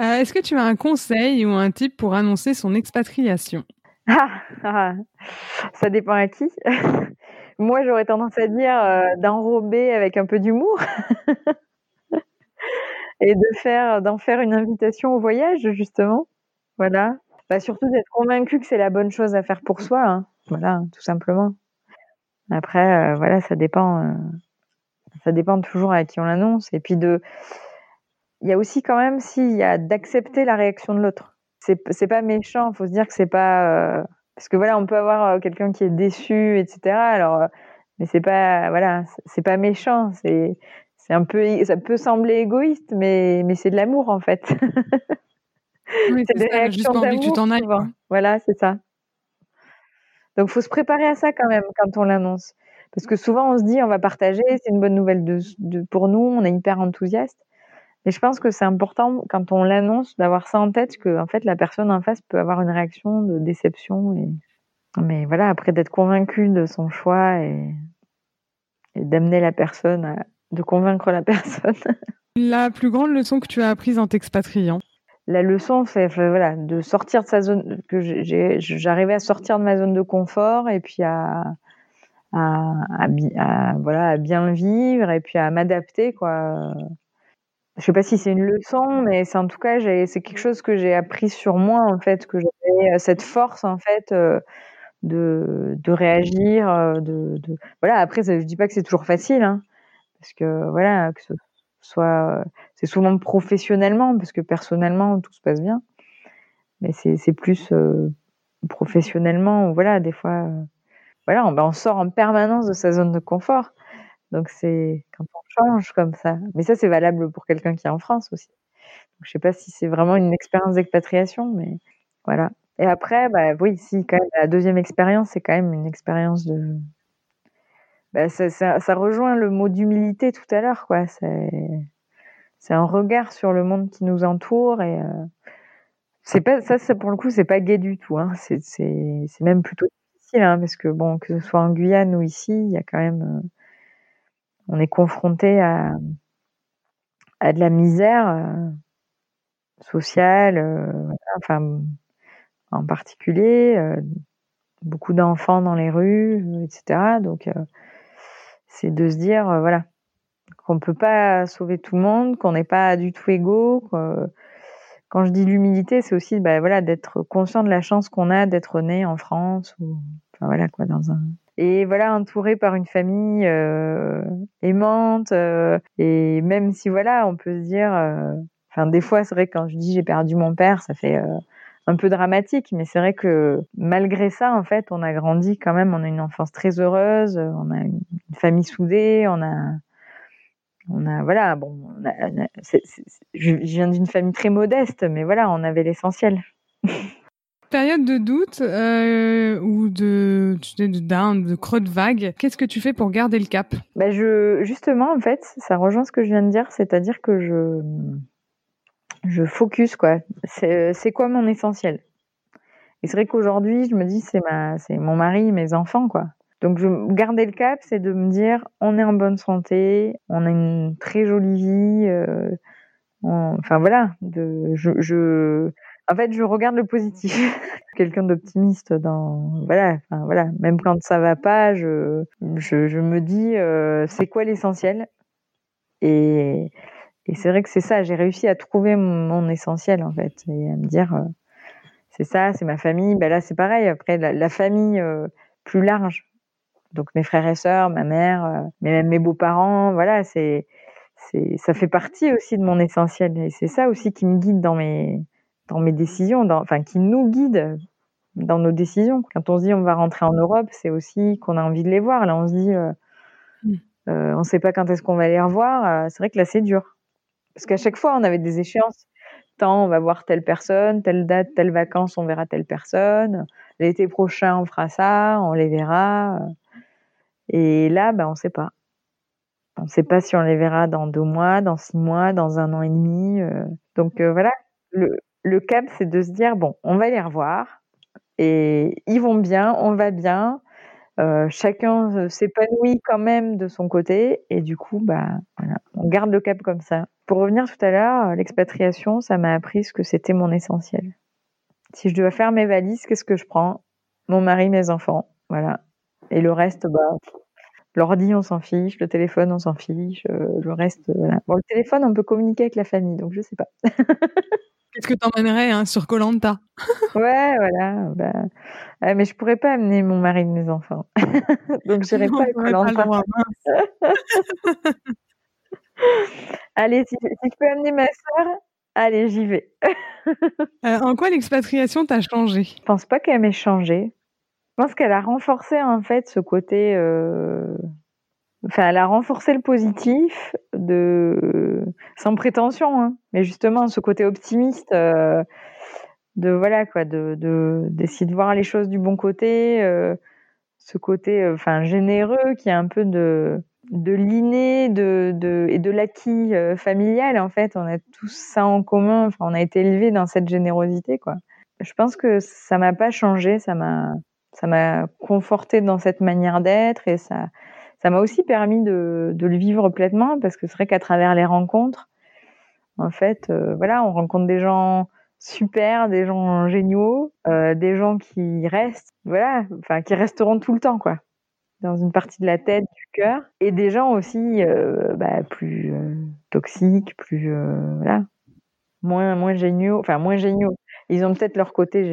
Euh, est-ce que tu as un conseil ou un type pour annoncer son expatriation? Ah, ah, ça dépend à qui. Moi, j'aurais tendance à dire d'enrober avec un peu d'humour et de faire, d'en faire une invitation au voyage, justement. Voilà. Bah, surtout d'être convaincu que c'est la bonne chose à faire pour soi. Hein. Voilà, tout simplement. Après, euh, voilà, ça dépend. Euh, ça dépend toujours à qui on l'annonce. Et puis de, il y a aussi quand même s'il y a d'accepter la réaction de l'autre. C'est c'est pas méchant. Il faut se dire que c'est pas euh, parce que voilà, on peut avoir quelqu'un qui est déçu, etc. Alors, mais c'est pas voilà, c'est pas méchant. C'est c'est un peu, ça peut sembler égoïste, mais mais c'est de l'amour en fait. Oui, c'est des réactions d'amour. que tu t'en ailles. Voilà, c'est ça. Donc, faut se préparer à ça quand même quand on l'annonce. Parce que souvent, on se dit, on va partager, c'est une bonne nouvelle de, de, pour nous, on est hyper enthousiaste. Mais je pense que c'est important, quand on l'annonce, d'avoir ça en tête, que en fait, la personne en face peut avoir une réaction de déception. Et... Mais voilà, après d'être convaincu de son choix et, et d'amener la personne, à... de convaincre la personne. La plus grande leçon que tu as apprise en t'expatriant? La leçon, c'est voilà, de sortir de sa zone, que j'arrivais à sortir de ma zone de confort et puis à, à, à, voilà, à bien vivre et puis à m'adapter, quoi. Je sais pas si c'est une leçon, mais c'est en tout cas, c'est quelque chose que j'ai appris sur moi, en fait, que j'avais cette force, en fait, euh, de, de réagir, euh, de, de, voilà. Après, je dis pas que c'est toujours facile, hein, parce que voilà, que ce soit c'est souvent professionnellement parce que personnellement tout se passe bien mais c'est plus euh, professionnellement voilà des fois euh, voilà ben, on, sort en permanence de sa zone de confort Donc c'est quand on change comme ça. Mais ça, c'est valable pour quelqu'un qui est en France aussi. Donc, je sais pas si c'est vraiment une expérience d'expatriation, mais voilà. Et après, bah oui, si quand même la deuxième expérience, c'est quand même une expérience de bah, ça, ça, rejoint le mot d'humilité tout à l'heure, quoi. C'est un regard sur le monde qui nous entoure et euh, c'est pas ça, ça pour le coup c'est pas gai du tout hein. c'est même plutôt difficile hein, parce que bon que ce soit en Guyane ou ici il y a quand même euh, on est confronté à de la misère euh, sociale euh, enfin en particulier euh, beaucoup d'enfants dans les rues etc donc c'est de se dire voilà qu'on peut pas sauver tout le monde qu'on n'est pas du tout égaux quand je dis l'humilité, c'est aussi bah, voilà d'être conscient de la chance qu'on a d'être né en France ou voilà dans un et voilà entouré par une famille euh, aimante euh, et même si voilà on peut se dire euh, enfin des fois c'est vrai que quand je dis j'ai perdu mon père ça fait un peu dramatique mais c'est vrai que malgré ça en fait on a grandi quand même on a une enfance très heureuse on a une famille soudée on a on a voilà bon je viens d'une famille très modeste mais voilà on avait l'essentiel. Période de doute ou de de de creux de vague. Qu'est-ce que tu fais pour garder le cap? Bah je justement en fait ça rejoint ce que je viens de dire c'est-à-dire que je je focus quoi. C'est quoi mon essentiel? Et c'est vrai qu'aujourd'hui je me dis c'est ma mon mari mes enfants quoi. Donc, je, garder le cap, c'est de me dire, on est en bonne santé, on a une très jolie vie. Euh, enfin voilà, je, en fait, je regarde le positif. Quelqu'un d'optimiste dans, voilà, enfin voilà, même quand ça va pas, je, je, je me dis, euh, c'est quoi l'essentiel? Et, et c'est vrai que c'est ça. J'ai réussi à trouver mon, essentiel en fait, et à me dire, euh, c'est ça, c'est ma famille. Ben là, c'est pareil. Après, la, la famille euh, plus large donc mes frères et sœurs, ma mère, euh, mais même mes beaux-parents, voilà, c'est ça fait partie aussi de mon essentiel et c'est ça aussi qui me guide dans mes dans mes décisions, dans, enfin qui nous guide dans nos décisions. Quand on se dit on va rentrer en Europe, c'est aussi qu'on a envie de les voir. Là, on se dit euh, mmh. euh, on ne sait pas quand est-ce qu'on va les revoir. Euh, c'est vrai que là c'est dur parce qu'à chaque fois on avait des échéances. Tant on va voir telle personne, telle date, telle vacances, on verra telle personne. L'été prochain on fera ça, on les verra. Et là, ben, on ne sait pas. On ne sait pas si on les verra dans deux mois, dans six mois, dans un an et demi. Donc euh, voilà, le, le cap, c'est de se dire, bon, on va les revoir. Et ils vont bien, on va bien. Euh, chacun s'épanouit quand même de son côté. Et du coup, bah, on garde le cap comme ça. Pour revenir tout à l'heure, l'expatriation, ça m'a appris ce que c'était mon essentiel. Si je dois faire mes valises, qu'est-ce que je prends? Mon mari, mes enfants. Voilà. Et le reste, bah, l'ordi, on s'en fiche, le téléphone, on s'en fiche, euh, le reste, euh, voilà. Bon, le téléphone, on peut communiquer avec la famille, donc je sais pas. Qu'est-ce que t'emmènerais hein, sur Colanta? Ouais, voilà. Bah... Euh, mais je pourrais pas amener mon mari et mes enfants, donc j'irai pas à Colanta. allez, si, si, je peux amener ma sœur, allez, j'y vais. euh, en quoi l'expatriation t'a changé? Je pense pas qu'elle m'ait changé. Je pense qu'elle a renforcé en fait ce côté. Euh... Enfin, elle a renforcé le positif de sans prétention, hein, mais justement ce côté optimiste euh, de voilà quoi, de d'essayer de, voir les choses du bon côté, euh, ce côté euh, enfin généreux qui est un peu de de l'inné de, de et de l'acquis familial en fait. On a tous ça en commun. Enfin, on a été élevés dans cette générosité quoi. Je pense que ça m'a pas changé, ça m'a ça m'a conforté dans cette manière d'être et ça ça m'a aussi permis de, le vivre pleinement parce que c'est vrai qu'à travers les rencontres en fait euh, voilà on rencontre des gens super des gens géniaux euh, des gens qui restent voilà enfin qui resteront tout le temps quoi dans une partie de la tête du cœur et des gens aussi euh, bah, plus toxiques plus voilà moins moins géniaux enfin moins géniaux ils ont peut-être leur côté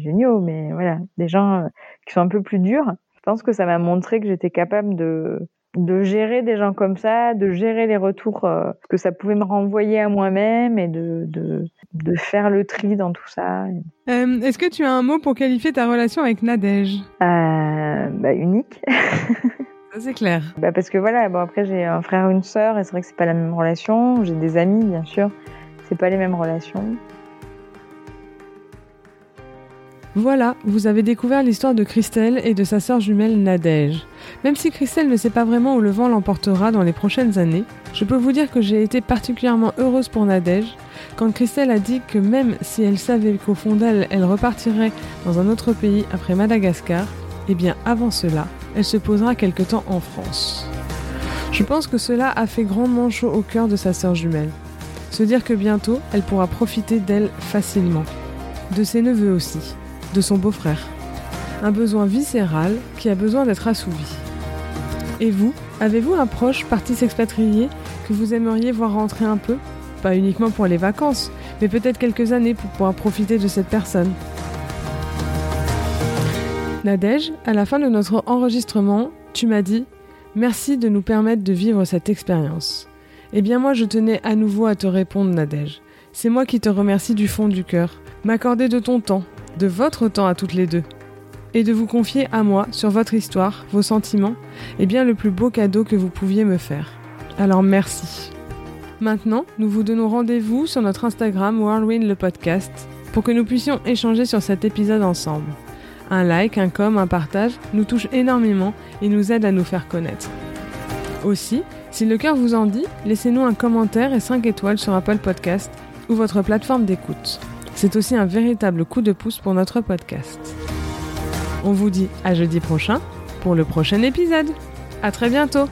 géniaux, mais voilà, des gens qui sont un peu plus durs. Je pense que ça m'a montré que j'étais capable de, de gérer des gens comme ça, de gérer les retours euh, que ça pouvait me renvoyer à moi-même et de, de, de, faire le tri dans tout ça. Euh, Est-ce que tu as un mot pour qualifier ta relation avec Nadège? Euh, bah, Unique. c'est clair. Bah parce que voilà, bon après j'ai un frère une sœur et c'est vrai que c'est pas la même relation. J'ai des amis bien sûr, c'est pas les mêmes relations. Voilà, vous avez découvert l'histoire de Christelle et de sa sœur jumelle Nadège. Même si Christelle ne sait pas vraiment où le vent l'emportera dans les prochaines années, je peux vous dire que j'ai été particulièrement heureuse pour Nadège quand Christelle a dit que même si elle savait qu'au fond d'elle, elle repartirait dans un autre pays après Madagascar, eh bien avant cela, elle se posera quelque temps en France. Je pense que cela a fait grandement chaud au cœur de sa sœur jumelle. Se dire que bientôt, elle pourra profiter d'elle facilement. De ses neveux aussi de son beau-frère. Un besoin viscéral qui a besoin d'être assouvi. Et vous, avez-vous un proche parti s'expatrier que vous aimeriez voir rentrer un peu? Pas uniquement pour les vacances, mais peut-être quelques années pour pouvoir profiter de cette personne. Nadège, à la fin de notre enregistrement, tu m'as dit Merci de nous permettre de vivre cette expérience. Eh bien moi je tenais à nouveau à te répondre Nadège. C'est moi qui te remercie du fond du cœur. M'accorder de ton temps, de votre temps à toutes les deux, et de vous confier à moi sur votre histoire, vos sentiments, est bien le plus beau cadeau que vous pouviez me faire. Alors merci. Maintenant, nous vous donnons rendez-vous sur notre Instagram Whirlwind le podcast pour que nous puissions échanger sur cet épisode ensemble. Un like, un com, un partage nous touche énormément et nous aide à nous faire connaître. Aussi, si le cœur vous en dit, laissez-nous un commentaire et 5 étoiles sur Apple Podcast ou votre plateforme d'écoute. C'est aussi un véritable coup de pouce pour notre podcast. On vous dit à jeudi prochain pour le prochain épisode. À très bientôt!